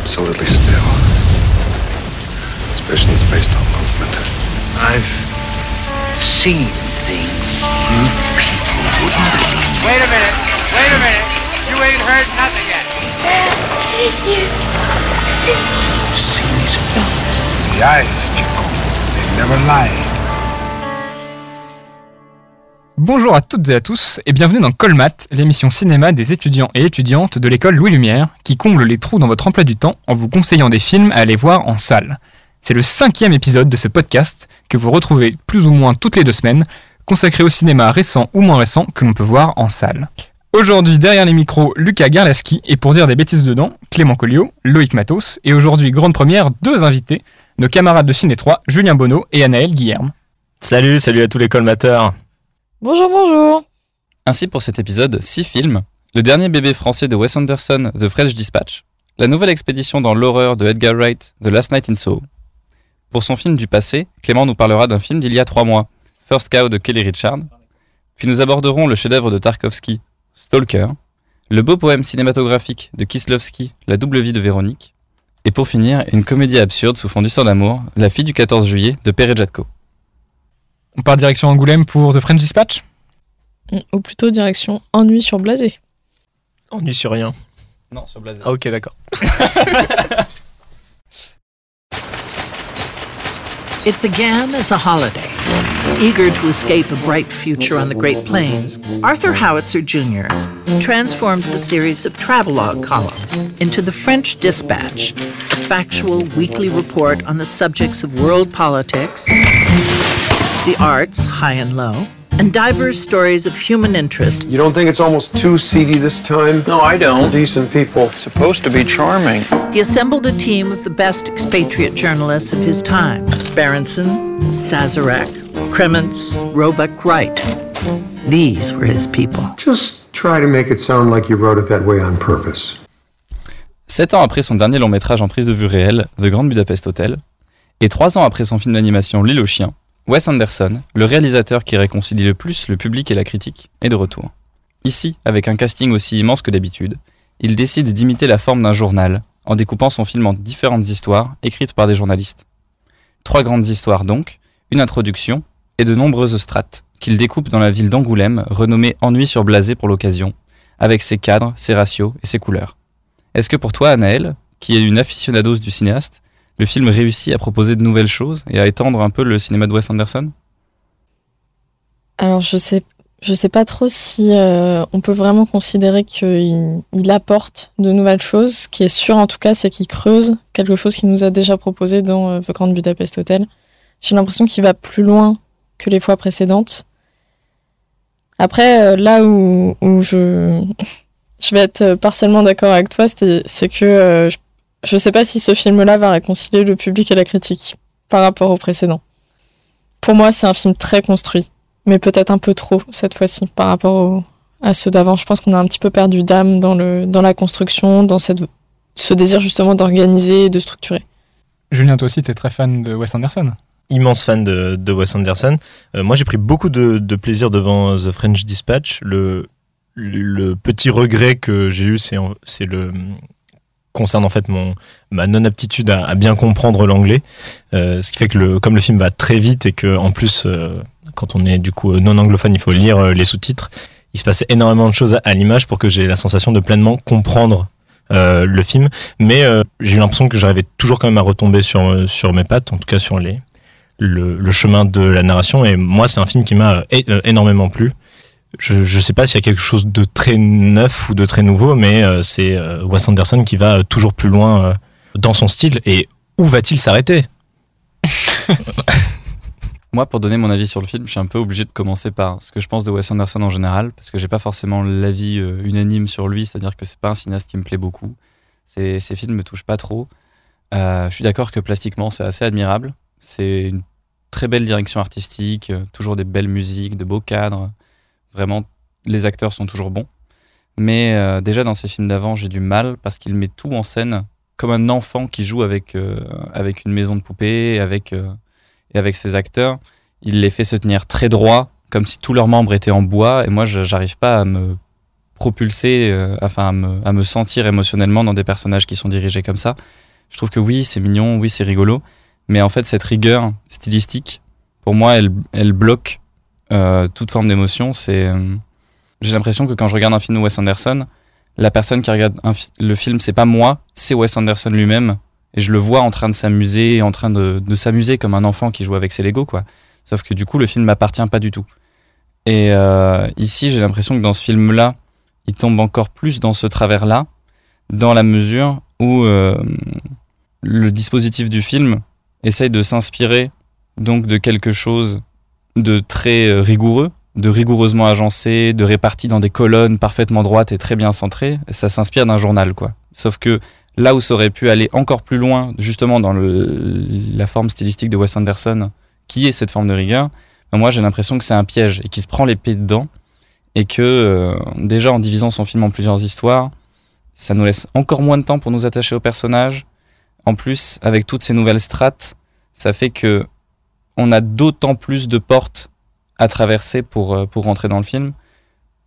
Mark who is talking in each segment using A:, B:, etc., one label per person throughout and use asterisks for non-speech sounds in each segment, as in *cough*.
A: absolutely still. Suspicions based on movement.
B: I've seen things you people wouldn't believe.
C: Wait a minute. Wait a minute. You ain't heard nothing yet.
B: You've seen these films.
C: The eyes, Chico. They never lie.
D: Bonjour à toutes et à tous et bienvenue dans Colmat, l'émission cinéma des étudiants et étudiantes de l'école Louis Lumière qui comble les trous dans votre emploi du temps en vous conseillant des films à aller voir en salle. C'est le cinquième épisode de ce podcast que vous retrouvez plus ou moins toutes les deux semaines, consacré au cinéma récent ou moins récent que l'on peut voir en salle. Aujourd'hui, derrière les micros, Lucas Garlaski et pour dire des bêtises dedans, Clément Colliot, Loïc Matos et aujourd'hui, grande première, deux invités, nos camarades de Ciné 3, Julien Bonneau et Anaël Guillerme.
E: Salut, salut à tous les colmateurs.
F: Bonjour, bonjour.
G: Ainsi pour cet épisode, 6 films, le dernier bébé français de Wes Anderson, The French Dispatch, la nouvelle expédition dans l'horreur de Edgar Wright, The Last Night in Soho. Pour son film du passé, Clément nous parlera d'un film d'il y a trois mois, First Cow de Kelly Richard, puis nous aborderons le chef-d'œuvre de Tarkovsky, Stalker, le beau poème cinématographique de Kislovski, La double vie de Véronique, et pour finir, une comédie absurde sous fond d'histoire d'amour, La fille du 14 juillet de Perejatko.
D: On part direction Angoulême pour The French Dispatch
F: Ou plutôt direction ennui sur blasé.
E: Ennui sur rien.
G: Non, sur Blazer.
E: Ah ok, d'accord. *laughs*
H: It began as a holiday. Eager to escape a bright future on the Great Plains, Arthur Howitzer Jr. transformed the series of travelogue columns into the French Dispatch, a factual weekly report on the subjects of world politics, the arts, high and low, and diverse stories of human interest
A: You don't think it's almost too seedy this time?
B: No, I don't.
A: decent people.
B: Supposed to be charming.
H: He assembled a team of the best expatriate journalists of his time Berenson, Sazarek, Kremens, Roebuck Wright. These were his people.
A: Just try to make it sound like you wrote it that way on purpose.
G: Sept ans après son dernier long métrage en prise de vue réelle, The Grand Budapest Hotel, et trois ans après son film d'animation L'île aux chiens, Wes Anderson, le réalisateur qui réconcilie le plus le public et la critique, est de retour. Ici, avec un casting aussi immense que d'habitude, il décide d'imiter la forme d'un journal, en découpant son film en différentes histoires écrites par des journalistes. Trois grandes histoires donc, une introduction et de nombreuses strates, qu'il découpe dans la ville d'Angoulême, renommée Ennui sur Blasé pour l'occasion, avec ses cadres, ses ratios et ses couleurs. Est-ce que pour toi, Anaël, qui est une aficionados du cinéaste, le film réussit à proposer de nouvelles choses et à étendre un peu le cinéma de Wes Anderson?
F: Alors, je sais, je sais pas trop si euh, on peut vraiment considérer qu'il il apporte de nouvelles choses. Ce qui est sûr, en tout cas, c'est qu'il creuse quelque chose qu'il nous a déjà proposé dans euh, The Grand Budapest Hotel. J'ai l'impression qu'il va plus loin que les fois précédentes. Après, euh, là où, *laughs* je, vais être partiellement d'accord avec toi, c'est c'est que euh, je, je sais pas si ce film-là va réconcilier le public et la critique par rapport au précédent. Pour moi, c'est un film très construit, mais peut-être un peu trop cette fois-ci par rapport au- à ceux d'avant. Je pense qu'on a un petit peu perdu d'âme dans, le, dans la construction, dans cette, ce désir justement d'organiser et de structurer.
D: Julien, toi aussi, t'es très fan de Wes Anderson
E: Immense fan de, de Wes Anderson. Euh, moi j'ai pris beaucoup de, de plaisir devant The French Dispatch. Le, le petit regret que j'ai eu, c'est le concerne en fait mon ma non aptitude à, bien comprendre l'anglais Euh, ce qui fait que le, comme le film va très vite et que en plus euh, quand on est du coup non anglophone il faut lire euh, les sous-titres il se passait énormément de choses à, l'image pour que j'ai la sensation de pleinement comprendre euh, le film. Mais euh, j'ai eu l'impression que j'arrivais toujours quand même à retomber sur euh, sur mes pattes en tout cas sur les le, le chemin de la narration. Et moi c'est un film qui m'a euh, euh, énormément plu je, je sais pas s'il y a quelque chose de très neuf ou de très nouveau, mais euh, c'est euh, Wes Anderson qui va euh, toujours plus loin dans son style. Et où va-t-il s'arrêter? *laughs*
G: Moi, pour donner mon avis sur le film, je suis un peu obligé de commencer par ce que je pense de Wes Anderson en général, parce que j'ai pas forcément l'avis unanime sur lui, c'est-à-dire que c'est pas un cinéaste qui me plaît beaucoup. Ses, ses films me touchent pas trop. Je suis d'accord que plastiquement, c'est assez admirable. C'est une très belle direction artistique, toujours des belles musiques, de beaux cadres. Vraiment, les acteurs sont toujours bons. Mais euh, déjà dans ses films d'avant, j'ai du mal parce qu'il met tout en scène comme un enfant qui joue avec, euh, avec une maison de poupée, avec, euh, et avec ses acteurs. Il les fait se tenir très droit, comme si tous leurs membres étaient en bois. Et moi, j'arrive pas à me propulser, enfin à me, à me sentir émotionnellement dans des personnages qui sont dirigés comme ça. Je trouve que oui, c'est mignon, oui, c'est rigolo, mais en fait, cette rigueur stylistique, pour moi, elle, elle bloque euh, toute forme d'émotion. C'est, euh, j'ai l'impression que quand je regarde un film de Wes Anderson, la personne qui regarde le film, c'est pas moi, c'est Wes Anderson lui-même, et je le vois en train de s'amuser, en train de, s'amuser comme un enfant qui joue avec ses Lego, quoi. Sauf que du coup, le film m'appartient pas du tout. Et euh, ici, j'ai l'impression que dans ce film-là, il tombe encore plus dans ce travers-là, dans la mesure où le dispositif du film essaye de s'inspirer donc de quelque chose de très euh, rigoureux, de rigoureusement agencé, de réparti dans des colonnes parfaitement droites et très bien centrées. Ça s'inspire d'un journal, quoi. Sauf que là où ça aurait pu aller encore plus loin, justement dans la forme stylistique de Wes Anderson, qui est cette forme de rigueur, ben moi j'ai l'impression que c'est un piège et qu'il se prend pieds dedans et que euh, déjà en divisant son film en plusieurs histoires, ça nous laisse encore moins de temps pour nous attacher aux personnages. En plus, avec toutes ces nouvelles strates, ça fait que on a d'autant plus de portes à traverser pour, euh, pour rentrer dans le film.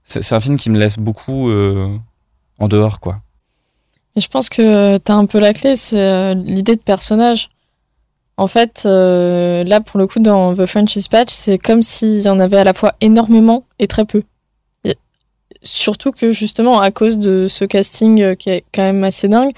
G: C'est un film qui me laisse beaucoup euh, en dehors, quoi.
F: Et je pense que tu as un peu la clé, c'est euh, l'idée de personnage. En fait, euh, là, pour le coup, dans The French Dispatch, c'est comme s'il y en avait à la fois énormément et très peu. Et surtout que, justement, à cause de ce casting euh, qui est quand même assez dingue,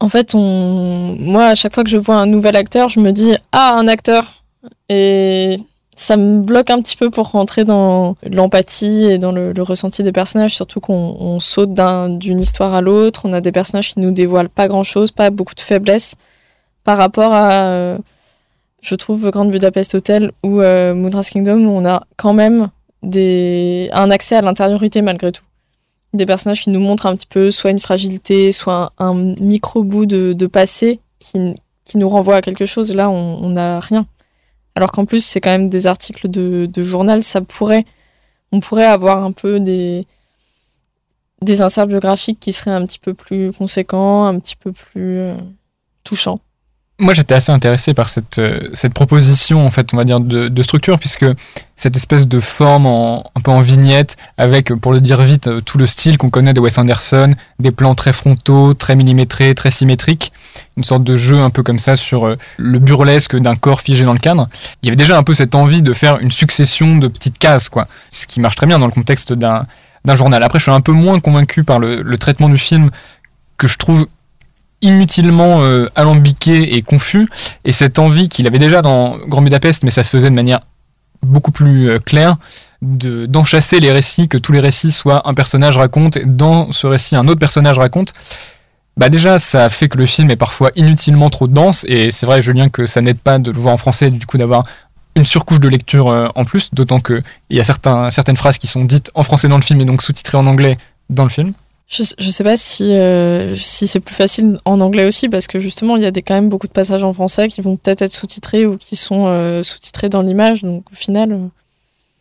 F: en fait, on... moi, à chaque fois que je vois un nouvel acteur, je me dis Ah, un acteur Et ça me bloque un petit peu pour rentrer dans l'empathie et dans le, ressenti des personnages, surtout qu'on on saute d'un- d'une histoire à l'autre. On a des personnages qui nous dévoilent pas grand chose, pas beaucoup de faiblesse par rapport à, euh, je trouve, Grand Budapest Hotel ou euh, Moonrise Kingdom, où on a quand même des, un accès à l'intériorité malgré tout. Des personnages qui nous montrent un petit peu soit une fragilité, soit un, micro-bout de, de passé qui, qui nous renvoie à quelque chose. Là, on n'a rien. Alors qu'en plus, c'est quand même des articles de, de journal, ça pourrait, on pourrait avoir un peu des, des inserts biographiques qui seraient un petit peu plus conséquents, un petit peu plus euh, touchants.
D: Moi, j'étais assez intéressé par cette, euh, cette proposition, en fait, on va dire, de, de structure, puisque cette espèce de forme en, un peu en vignette, avec, pour le dire vite, euh, tout le style qu'on connaît de Wes Anderson, des plans très frontaux, très millimétrés, très symétriques, une sorte de jeu un peu comme ça sur euh, le burlesque d'un corps figé dans le cadre. Il y avait déjà un peu cette envie de faire une succession de petites cases, quoi, ce qui marche très bien dans le contexte d'un journal. Après, je suis un peu moins convaincu par le traitement du film que je trouve inutilement euh, alambiqué et confus, et cette envie qu'il avait déjà dans Grand Budapest, mais ça se faisait de manière beaucoup plus euh, claire, de d'enchasser les récits, que tous les récits soient un personnage raconte, et dans ce récit un autre personnage raconte. Bah déjà, ça fait que le film est parfois inutilement trop dense, et c'est vrai, Julien, que ça n'aide pas de le voir en français, du coup d'avoir une surcouche de lecture euh, en plus, d'autant qu'il y a certaines phrases qui sont dites en français dans le film et donc sous-titrées en anglais dans le film.
F: Je, je sais pas si, euh, si c'est plus facile en anglais aussi, parce que justement, il y a quand même beaucoup de passages en français qui vont peut-être être sous-titrés ou qui sont euh, sous-titrés dans l'image. Donc au final, euh,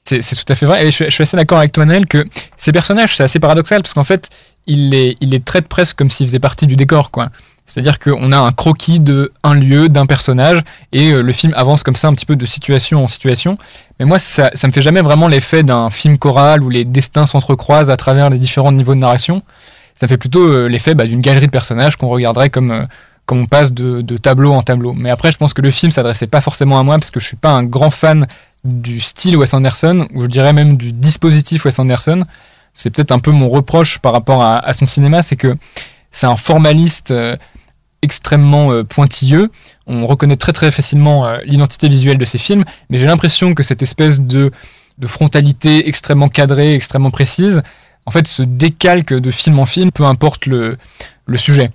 D: C'est tout à fait vrai. Et je, je suis assez d'accord avec toi, Naël, que ces personnages, c'est assez paradoxal parce qu'en fait, il les, il les traite presque comme s'ils faisaient partie du décor, quoi. C'est-à-dire qu'on a un croquis de un lieu, d'un personnage, et euh, le film avance comme ça un petit peu de situation en situation. Mais moi, ça, ça me fait jamais vraiment l'effet d'un film choral où les destins s'entrecroisent à travers les différents niveaux de narration. Ça fait plutôt euh, l'effet bah, d'une galerie de personnages qu'on regarderait comme, euh, comme on passe de, tableau en tableau. Mais après, je pense que le film s'adressait pas forcément à moi parce que je suis pas un grand fan du style Wes Anderson, ou je dirais même du dispositif Wes Anderson. C'est peut-être un peu mon reproche par rapport à, son cinéma, c'est que c'est un formaliste extrêmement euh, pointilleux. On reconnaît très très facilement euh, l'identité visuelle de ses films, mais j'ai l'impression que cette espèce de, frontalité extrêmement cadrée, extrêmement précise, en fait se décalque de film en film, peu importe le, sujet.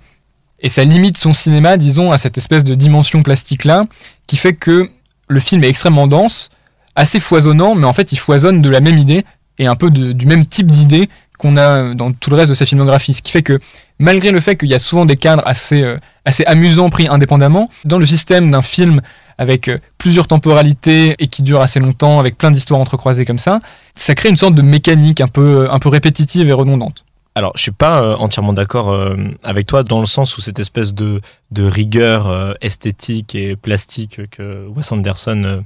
D: Et ça limite son cinéma, disons, à cette espèce de dimension plastique-là, qui fait que le film est extrêmement dense, assez foisonnant, mais en fait il foisonne de la même idée, et un peu du même type d'idée qu'on a dans tout le reste de sa filmographie. Ce qui fait que, malgré le fait qu'il y a souvent des cadres assez, euh, assez amusants pris indépendamment, dans le système d'un film avec euh, plusieurs temporalités et qui dure assez longtemps, avec plein d'histoires entrecroisées comme ça, ça crée une sorte de mécanique un peu, un peu répétitive et redondante.
E: Alors, je suis pas euh, entièrement d'accord euh, avec toi dans le sens où cette espèce de, de rigueur euh, esthétique et plastique que Wes Anderson euh,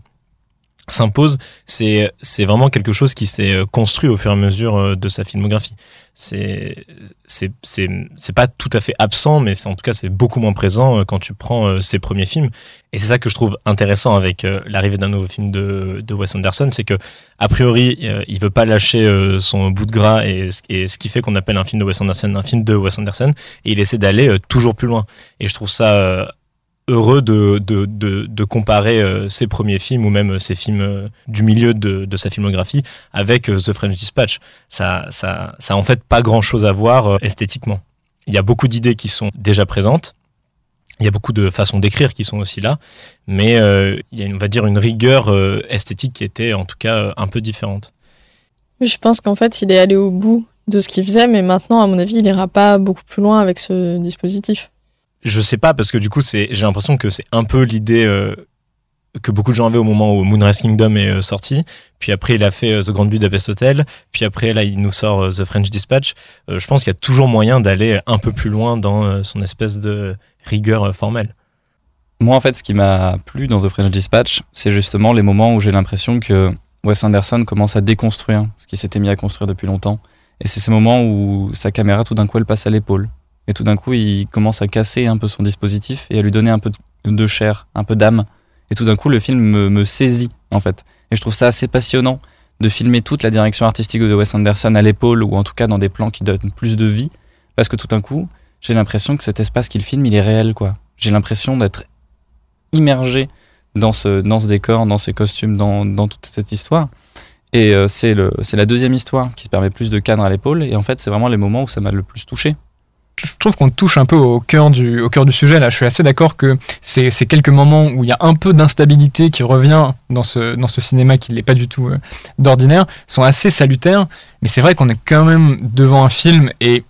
E: s'impose, c'est c'est vraiment quelque chose qui s'est euh, construit au fur et à mesure euh, de sa filmographie. C'est c'est c'est pas tout à fait absent, mais en tout cas c'est beaucoup moins présent euh, quand tu prends ses premiers films. Et c'est ça que je trouve intéressant avec l'arrivée d'un nouveau film de de Wes Anderson, c'est que a priori il veut pas lâcher son bout de gras et, et ce qui fait qu'on appelle un film de Wes Anderson un film de Wes Anderson, et il essaie d'aller toujours plus loin. Et je trouve ça heureux de, de, de, comparer euh, ses premiers films ou même euh, ses films euh, du milieu de, de sa filmographie avec The French Dispatch. Ça, ça, ça en fait pas grand chose à voir esthétiquement. Il y a beaucoup d'idées qui sont déjà présentes. Il y a beaucoup de façons d'écrire qui sont aussi là, mais il y a, on va dire, une rigueur esthétique qui était en tout cas un peu différente.
F: Je pense qu'en fait, il est allé au bout de ce qu'il faisait, mais maintenant, à mon avis, il ira pas beaucoup plus loin avec ce dispositif.
E: Je sais pas parce que du coup, c'est, j'ai l'impression que c'est un peu l'idée euh, que beaucoup de gens avaient au moment où Moonrise Kingdom est euh, sorti. Puis après, il a fait euh, The Grand Budapest Hotel. Puis après, là, il nous sort The French Dispatch. Je pense qu'il y a toujours moyen d'aller un peu plus loin dans son espèce de rigueur formelle.
G: Moi, en fait, ce qui m'a plu dans The French Dispatch, c'est justement les moments où j'ai l'impression que Wes Anderson commence à déconstruire ce qui s'était mis à construire depuis longtemps. Et c'est ces moments où sa caméra, tout d'un coup, elle passe à l'épaule. Et tout d'un coup, il commence à casser un peu son dispositif et à lui donner un peu de chair, un peu d'âme. Et tout d'un coup, le film me, saisit, en fait. Et je trouve ça assez passionnant de filmer toute la direction artistique de Wes Anderson à l'épaule, ou en tout cas dans des plans qui donnent plus de vie. Parce que tout d'un coup, j'ai l'impression que cet espace qu'il filme, il est réel, quoi. J'ai l'impression d'être immergé dans ce, dans ce décor, dans ces costumes, dans, dans toute cette histoire. Et euh, c'est la deuxième histoire qui se permet plus de cadre à l'épaule. Et en fait, c'est vraiment les moments où ça m'a le plus touché.
D: Je trouve qu'on touche un peu au cœur du, sujet là. Je suis assez d'accord que ces quelques moments où il y a un peu d'instabilité qui revient dans ce, dans ce cinéma qui n'est pas du tout euh, d'ordinaire sont assez salutaires. Mais c'est vrai qu'on est quand même devant un film et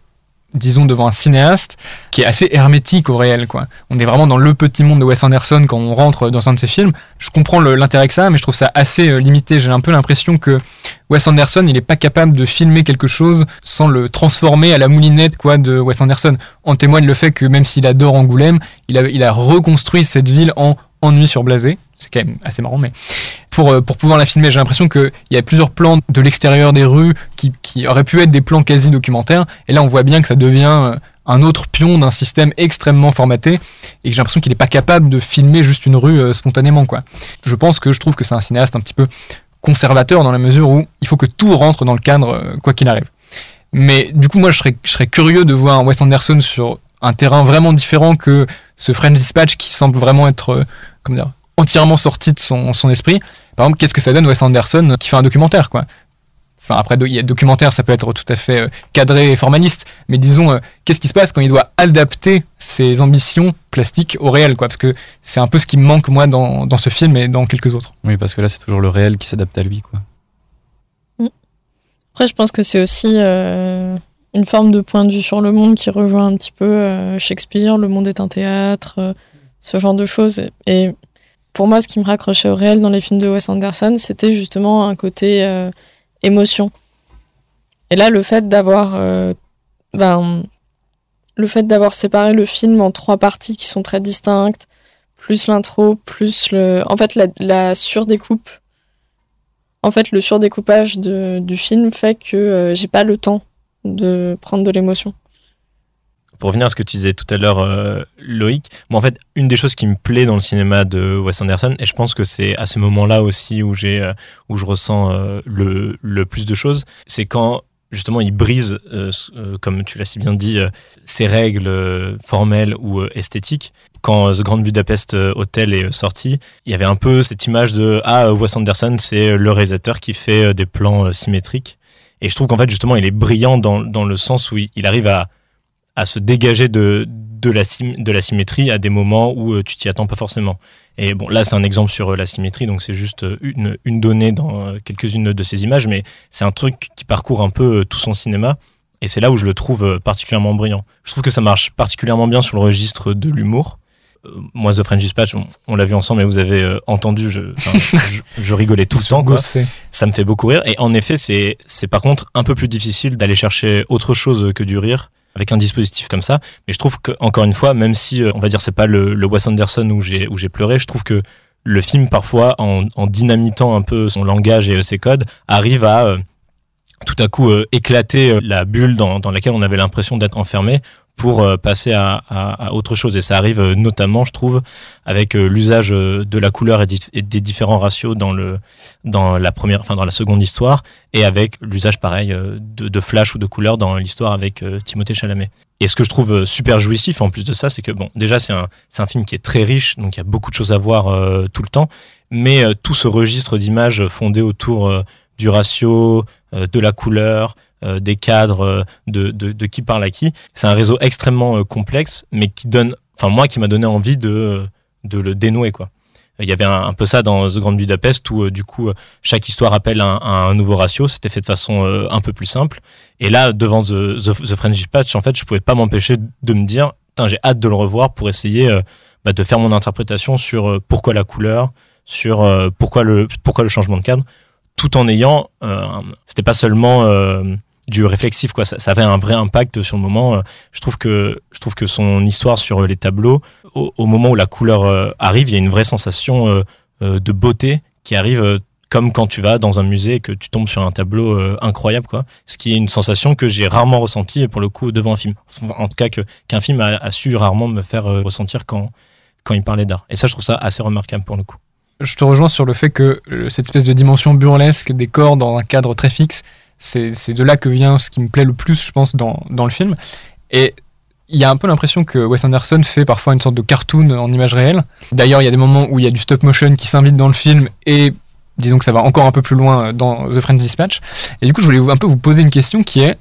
D: disons devant un cinéaste qui est assez hermétique au réel quoi. On est vraiment dans le petit monde de Wes Anderson quand on rentre dans un de ses films. Je comprends l'intérêt que ça a, mais je trouve ça assez euh, limité. J'ai un peu l'impression que Wes Anderson, il n'est pas capable de filmer quelque chose sans le transformer à la moulinette quoi de Wes Anderson. En témoigne le fait que même s'il adore Angoulême, il a, il a reconstruit cette ville en ennui sur blasé. C'est quand même assez marrant, mais pour, euh, pour pouvoir la filmer, j'ai l'impression qu'il y a plusieurs plans de l'extérieur des rues qui, qui auraient pu être des plans quasi documentaires. Et là, on voit bien que ça devient euh, un autre pion d'un système extrêmement formaté et j'ai l'impression qu'il n'est pas capable de filmer juste une rue euh, spontanément. Quoi. Je pense que je trouve que c'est un cinéaste un petit peu conservateur dans la mesure où il faut que tout rentre dans le cadre quoi qu'il arrive. Mais du coup, moi, je serais, je serais curieux de voir un Wes Anderson sur un terrain vraiment différent que ce French Dispatch qui semble vraiment être comment dire, entièrement sorti de son, son esprit. Par exemple, qu'est-ce que ça donne Wes Anderson qui fait un documentaire quoi Enfin, après, il y a documentaire, ça peut être tout à fait euh, cadré et formaliste, mais disons, euh, qu'est-ce qui se passe quand il doit adapter ses ambitions plastiques au réel, quoi? Parce que c'est un peu ce qui me manque, moi, dans, dans ce film et dans quelques autres.
G: Oui, parce que là, c'est toujours le réel qui s'adapte à lui, quoi.
F: Après, je pense que c'est aussi euh, une forme de point de vue sur le monde qui rejoint un petit peu euh, Shakespeare, Le monde est un théâtre, euh, ce genre de choses. Et pour moi, ce qui me raccrochait au réel dans les films de Wes Anderson, c'était justement un côté euh, émotion. Et là, le fait d'avoir euh, ben, le fait d'avoir séparé le film en trois parties qui sont très distinctes, plus l'intro, plus le. En fait, la, surdécoupe en fait, le surdécoupage du film fait que euh, j'ai pas le temps de prendre de l'émotion.
E: Pour revenir à ce que tu disais tout à l'heure, euh, Loïc, moi en fait, une des choses qui me plaît dans le cinéma de Wes Anderson, et je pense que c'est à ce moment-là aussi où j'ai, euh, où je ressens euh, le, le plus de choses, c'est quand justement il brise, comme tu l'as si bien dit, ses règles formelles ou esthétiques. Quand The Grand Budapest Hotel est sorti, il y avait un peu cette image de ah Wes Anderson, c'est le réalisateur qui fait des plans symétriques. Et je trouve qu'en fait justement il est brillant dans, dans le sens où il arrive à à se dégager de, de, la, de la symétrie à des moments où euh, tu t'y attends pas forcément. Et bon, là, c'est un exemple sur euh, la symétrie, donc c'est juste euh, une, une donnée dans quelques-unes de ces images, mais c'est un truc qui parcourt un peu tout son cinéma. Et c'est là où je le trouve particulièrement brillant. Je trouve que ça marche particulièrement bien sur le registre de l'humour. Euh, moi, The French Dispatch, on, on l'a vu ensemble, mais vous avez euh, entendu, je, *laughs* je, je rigolais tout le temps. Quoi ça me fait beaucoup rire. Et en effet, c'est, c'est par contre un peu plus difficile d'aller chercher autre chose que du rire avec un dispositif comme ça. Mais je trouve que, encore une fois, même si, euh, on va dire, c'est pas le, le Wes Anderson où j'ai, où j'ai pleuré, je trouve que le film parfois en, dynamitant un peu son langage et ses codes arrive à euh, tout à coup euh, éclater euh, la bulle dans, dans laquelle on avait l'impression d'être enfermé pour euh, passer à, à- à autre chose. Et ça arrive euh, notamment, je trouve, avec euh, l'usage de la couleur et, des différents ratios dans le dans la première, enfin dans la seconde histoire, et avec l'usage pareil de, flash ou de couleur dans l'histoire avec Timothée Chalamet. Et ce que je trouve super jouissif en plus de ça, c'est que bon, déjà c'est un un film qui est très riche, donc il y a beaucoup de choses à voir euh, tout le temps, mais euh, tout ce registre d'images fondé autour du ratio, de la couleur, euh, des cadres, euh, de, de, qui parle à qui. C'est un réseau extrêmement euh, complexe, mais qui donne, enfin moi, qui m'a donné envie de, de le dénouer quoi. Il y avait un, peu ça dans The Grand Budapest où du coup chaque histoire appelle un, nouveau ratio. C'était fait de façon un peu plus simple. Et là, devant The, The, The French Dispatch, en fait, je pouvais pas m'empêcher de me dire, j'ai hâte de le revoir pour essayer bah, de faire mon interprétation sur pourquoi la couleur, sur pourquoi le pourquoi le changement de cadre, tout en ayant, euh, c'était pas seulement du réflexif quoi, ça, avait un vrai impact sur le moment. Euh, Je trouve que je trouve que son histoire sur euh, les tableaux, au, moment où la couleur euh, arrive, il y a une vraie sensation de beauté qui arrive. comme quand tu vas dans un musée et que tu tombes sur un tableau incroyable, quoi. Ce qui est une sensation que j'ai rarement ressentie pour le coup devant un film. En tout cas, qu'un film a, su rarement me faire ressentir quand quand il parlait d'art. Et ça, je trouve ça assez remarquable pour le coup.
D: Je te rejoins sur le fait que cette espèce de dimension burlesque des corps dans un cadre très fixe, c'est de là que vient ce qui me plaît le plus, je pense, dans, dans le film. Et il y a un peu l'impression que Wes Anderson fait parfois une sorte de cartoon en image réelle. D'ailleurs, il y a des moments où il y a du stop motion qui s'invite dans le film et disons que ça va encore un peu plus loin dans The French Dispatch. Et du coup, je voulais un peu vous poser une question qui est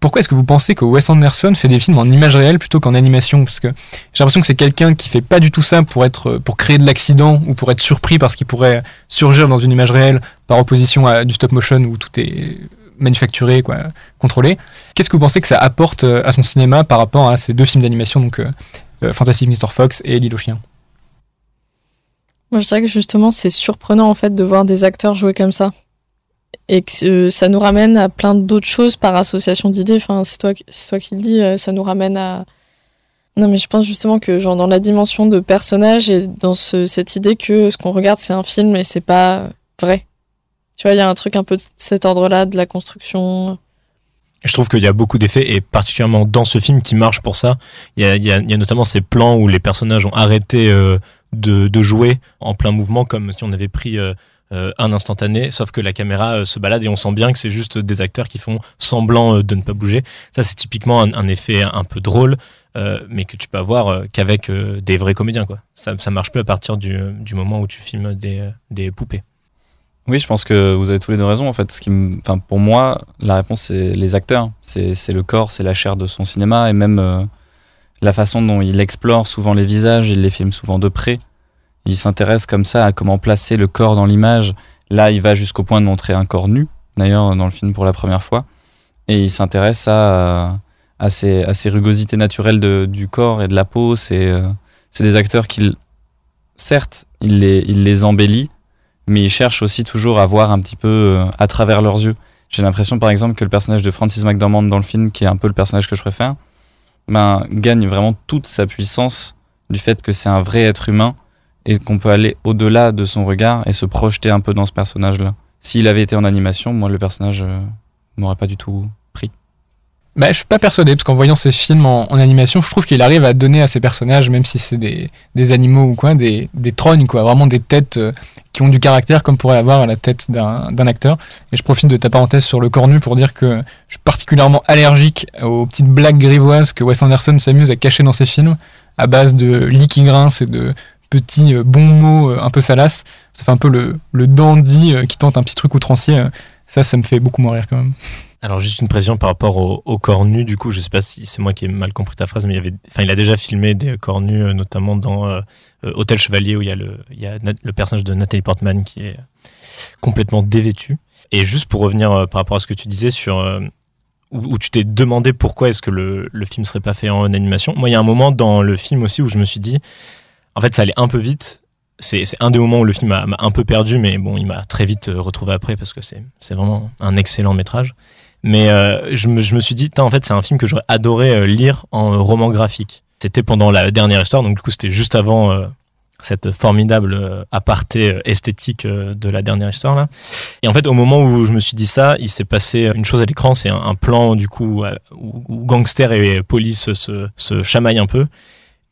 D: pourquoi est-ce que vous pensez que Wes Anderson fait des films en image réelle plutôt qu'en animation? Parce que j'ai l'impression que c'est quelqu'un qui fait pas du tout ça pour être pour créer de l'accident ou pour être surpris parce qu'il pourrait surgir dans une image réelle par opposition à du stop motion où tout est manufacturé, quoi, contrôlé. Qu'est-ce que vous pensez que ça apporte euh, à son cinéma par rapport à ces deux films d'animation, donc euh, euh, Fantastic Mr. Fox et L'île aux chiens?
F: Moi, je dirais que justement, c'est surprenant en fait de voir des acteurs jouer comme ça. Et que euh, ça nous ramène à plein d'autres choses par association d'idées. Enfin, c'est toi, toi qui le dis, ça nous ramène à. Non, mais je pense justement que, genre, dans la dimension de personnage et dans ce- cette idée que ce qu'on regarde, c'est un film et c'est pas vrai. Tu vois, il y a un truc un peu de cet ordre-là, de la construction.
E: Je trouve qu'il y a beaucoup d'effets, et particulièrement dans ce film, qui marche pour ça. Il y a, notamment ces plans où les personnages ont arrêté euh, de, jouer en plein mouvement, comme si on avait pris euh, euh, un instantané, sauf que la caméra se balade et on sent bien que c'est juste des acteurs qui font semblant de ne pas bouger. Ça, c'est typiquement un, effet un peu drôle, mais que tu peux avoir qu'avec des vrais comédiens. Quoi. Ça, ça marche plus à partir du, moment où tu filmes des poupées.
G: Oui, je pense que vous avez tous les deux raison. En fait, ce qui enfin, pour moi, la réponse, c'est les acteurs. C'est le corps, c'est la chair de son cinéma et même euh, la façon dont il explore souvent les visages, il les filme souvent de près. Il s'intéresse comme ça à comment placer le corps dans l'image. Là, il va jusqu'au point de montrer un corps nu, d'ailleurs, dans le film pour la première fois. Et il s'intéresse à, à, ces, rugosités naturelles du corps et de la peau. C'est euh, des acteurs qui, certes, il les, il les embellit, mais ils cherchent aussi toujours à voir un petit peu euh, à travers leurs yeux. J'ai l'impression, par exemple, que le personnage de Francis McDormand dans le film, qui est un peu le personnage que je préfère, ben, gagne vraiment toute sa puissance du fait que c'est un vrai être humain et qu'on peut aller au-delà de son regard et se projeter un peu dans ce personnage-là. S'il avait été en animation, moi, le personnage euh, m'aurait pas du tout.
D: Bah, je suis pas persuadé, parce qu'en voyant ces films en, animation, je trouve qu'il arrive à donner à ces personnages, même si c'est des, des animaux ou quoi, des, des trognes, quoi, vraiment des têtes euh, qui ont du caractère, comme pourrait avoir la tête d'un acteur. Et je profite de ta parenthèse sur le corps nu pour dire que je suis particulièrement allergique aux petites blagues grivoises que Wes Anderson s'amuse à cacher dans ses films, à base de lits qui et de petits euh, bons mots euh, un peu salaces. Ça fait un peu le, le dandy qui tente un petit truc outrancier. Ça, ça me fait beaucoup moins rire quand même.
E: Alors juste une précision par rapport au, corps nu, du coup, je sais pas si c'est moi qui ai mal compris ta phrase, mais il avait, enfin, il a déjà filmé des corps nus, euh, notamment dans euh, euh, Hôtel Chevalier où il y a le, personnage de Nathalie Portman qui est complètement dévêtu. Et juste pour revenir par rapport à ce que tu disais sur où, tu t'es demandé pourquoi est-ce que le, le film serait pas fait en animation. Moi, il y a un moment dans le film aussi où je me suis dit, en fait, ça allait un peu vite. C'est un des moments où le film m'a un peu perdu, mais bon, il m'a très vite retrouvé après parce que c'est vraiment un excellent métrage. Mais euh, je, me, suis dit, en fait, c'est un film que j'aurais adoré euh, lire en roman graphique. C'était pendant la dernière histoire, donc du coup, c'était juste avant, euh, cette formidable aparté esthétique de la dernière histoire là. Et en fait, au moment où je me suis dit ça, il s'est passé une chose à l'écran, c'est un, plan du coup où, où gangster et police se chamaillent un peu.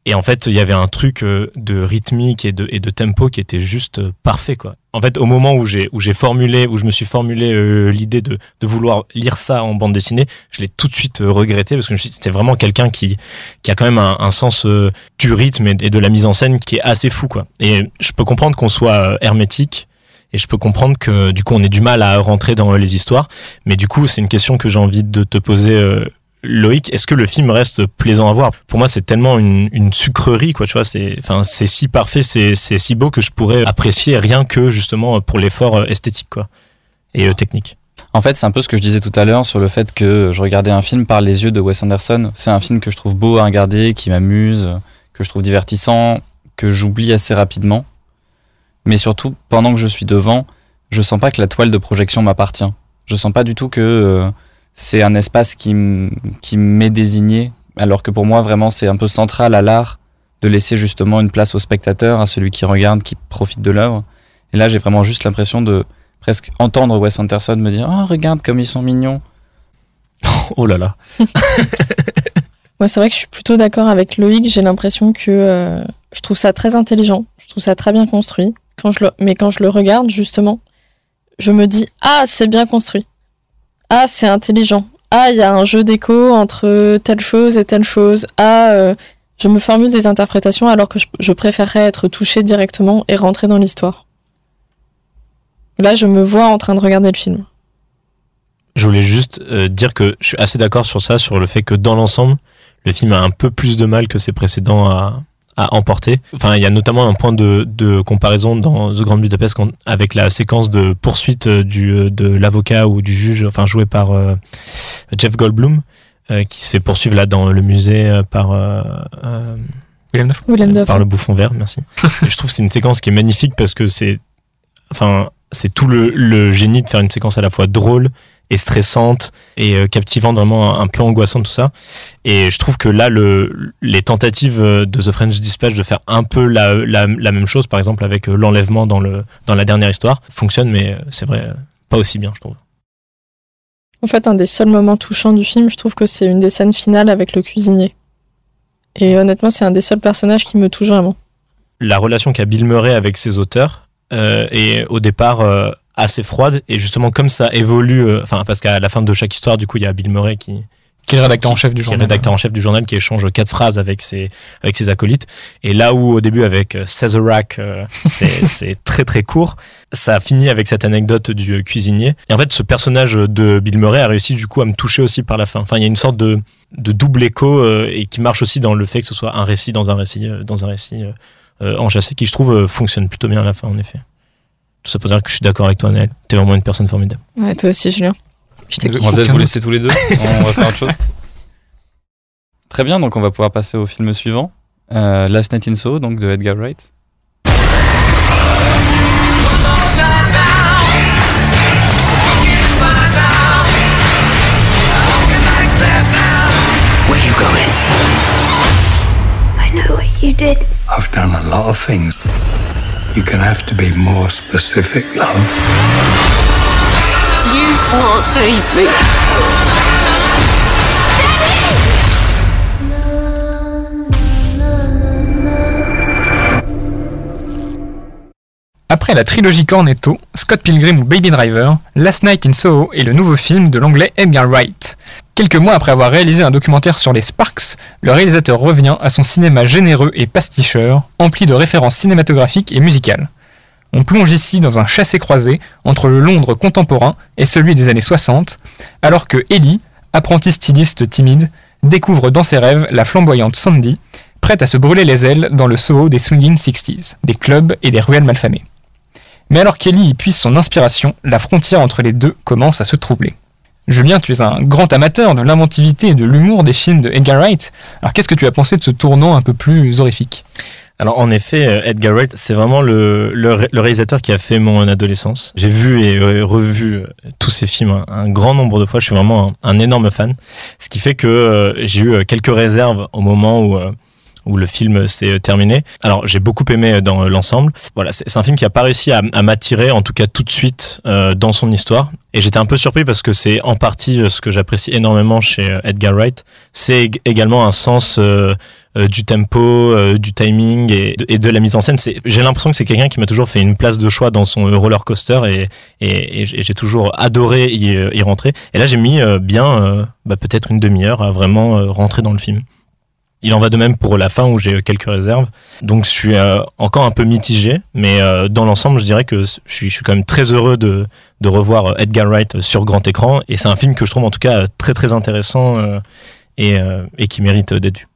E: Et en fait, il y avait un truc euh, de rythmique et de, tempo qui était juste euh, parfait, quoi. En fait, au moment où j'ai où j'ai formulé, où je me suis formulé euh, l'idée de, de vouloir lire ça en bande dessinée, je l'ai tout de suite regretté parce que je me suis dit, c'était vraiment quelqu'un qui qui a quand même un, sens du rythme et, de la mise en scène qui est assez fou, quoi. Et je peux comprendre qu'on soit hermétique. Et je peux comprendre que du coup on ait du mal à rentrer dans les histoires, mais du coup c'est une question que j'ai envie de te poser euh, Loïc, est-ce que le film reste plaisant à voir? Pour moi, c'est tellement une, sucrerie, quoi. Tu vois, c'est, enfin, c'est si parfait, c'est, c'est si beau que je pourrais apprécier rien que justement pour l'effort euh, esthétique, quoi, et euh, technique.
G: En fait, c'est un peu ce que je disais tout à l'heure sur le fait que je regardais un film par les yeux de Wes Anderson. C'est un film que je trouve beau à regarder, qui m'amuse, que je trouve divertissant, que j'oublie assez rapidement. Mais surtout, pendant que je suis devant, je sens pas que la toile de projection m'appartient. Je sens pas du tout que euh, c'est un espace qui m- qui m'est désigné, alors que pour moi, vraiment, c'est un peu central à l'art de laisser justement une place au spectateur, à celui qui regarde, qui profite de l'œuvre. Et là, j'ai vraiment juste l'impression de presque entendre Wes Anderson me dire Oh, regarde comme ils sont mignons. *laughs*
E: Oh là là. *laughs*
F: Moi, c'est vrai que je suis plutôt d'accord avec Loïc. J'ai l'impression que euh, je trouve ça très intelligent. Je trouve ça très bien construit. Quand je le... Mais quand je le regarde, justement, je me dis Ah, c'est bien construit. Ah, c'est intelligent. Ah, il y a un jeu d'écho entre telle chose et telle chose. Ah, euh, je me formule des interprétations alors que je, préférerais être touché directement et rentrer dans l'histoire. Là, je me vois en train de regarder le film.
E: Je voulais juste euh, dire que je suis assez d'accord sur ça, sur le fait que dans l'ensemble, le film a un peu plus de mal que ses précédents à, à emporter. Enfin, il y a notamment un point de, de comparaison dans The Grand Budapest avec la séquence de poursuite euh, du, euh, de l'avocat ou du juge, enfin joué par euh, Jeff Goldblum, euh, qui se fait poursuivre là dans le musée par euh,
D: Willem Dafoe.
F: Dafoe.
E: par le bouffon vert, merci. *laughs* Je trouve que c'est une séquence qui est magnifique parce que c'est, enfin, c'est tout le, le génie de faire une séquence à la fois drôle et stressante et euh, captivante, vraiment un, peu angoissante tout ça. Et je trouve que là, le, les tentatives euh, de The French Dispatch de faire un peu la, la, la même chose, par exemple avec euh, l'enlèvement dans, le, dans la dernière histoire, fonctionnent, mais c'est vrai, pas aussi bien, je trouve.
F: En fait, un des seuls moments touchants du film, je trouve que c'est une des scènes finales avec le cuisinier. Et honnêtement, c'est un des seuls personnages qui me touche vraiment.
E: la relation qu'a Bill Murray avec ses auteurs euh, est au départ euh, assez froide. Et justement comme ça évolue euh, enfin parce qu'à la fin de chaque histoire du coup il y a Bill Murray qui
D: Qui est le rédacteur en chef du
E: qui est
D: journal.
E: rédacteur en chef du journal qui échange quatre phrases avec ses avec ses acolytes. Et là où au début avec euh, Sazerac euh, *laughs* c'est c'est très très court ça finit avec cette anecdote du euh, cuisinier. Et en fait ce personnage de Bill Murray a réussi du coup à me toucher aussi par la fin. Enfin il y a une sorte de de double écho euh, et qui marche aussi dans le fait que ce soit un récit dans un récit euh, dans un récit enchâssé qui je trouve euh, fonctionne plutôt bien à la fin en effet tout ça pour dire que je suis d'accord avec toi Naël t'es vraiment une personne formidable
F: Ouais, toi aussi, Julien. Je
D: Euh.
G: On va peut-être vous laisser tous les deux. *laughs* on va faire autre chose. Très bien, donc on va pouvoir passer au film suivant. Euh, Last Night in Soho, donc de Edgar Wright.
B: Where you going?
I: I know what you did.
B: I've done a lot of things. You're have to be more specific, love.
I: You can't save me.
D: Après la trilogie Cornetto, Scott Pilgrim ou Baby Driver, Last Night in Soho est le nouveau film de l'anglais Edgar Wright. Quelques mois après avoir réalisé un documentaire sur les Sparks, le réalisateur revient à son cinéma généreux et pasticheur, empli de références cinématographiques et musicales. On plonge ici dans un chassé-croisé entre le Londres contemporain et celui des années 60, alors que Ellie, apprentie styliste timide, découvre dans ses rêves la flamboyante Sandy, prête à se brûler les ailes dans le Soho des Swinging Sixties, des clubs et des ruelles malfamées. Mais alors qu'Ellie y puise son inspiration, la frontière entre les deux commence à se troubler. Julien, tu es un grand amateur de l'inventivité et de l'humour des films de Edgar Wright. Alors qu'est-ce que tu as pensé de ce tournant un peu plus horrifique?
E: Alors en effet, euh, Edgar Wright, c'est vraiment le, le, ré- le réalisateur qui a fait mon adolescence. J'ai vu et revu euh, tous ses films un, grand nombre de fois. Je suis vraiment un, énorme fan. Ce qui fait que euh, j'ai eu quelques réserves au moment où, où le film s'est terminé. Alors j'ai beaucoup aimé dans l'ensemble. Voilà, c'est un film qui a pas réussi à, m'attirer, en tout cas tout de suite euh, dans son histoire. Et j'étais un peu surpris parce que c'est en partie euh, ce que j'apprécie énormément chez euh, Edgar Wright. C'est ég- également un sens euh, euh, du tempo, euh, du timing et de, la mise en scène. J'ai l'impression que c'est quelqu'un qui m'a toujours fait une place de choix dans son euh, roller coaster et, j'ai toujours adoré y, euh, rentrer. Et là, j'ai mis euh, bien euh, bah, peut-être une demi-heure à vraiment euh, rentrer dans le film. Il en va de même pour la fin où j'ai quelques réserves. Donc je suis euh, encore un peu mitigé, mais euh, dans l'ensemble, je dirais que je suis, quand même très heureux de, revoir euh, Edgar Wright sur grand écran. Et c'est un film que je trouve en tout cas très très intéressant et, et qui mérite d'être vu.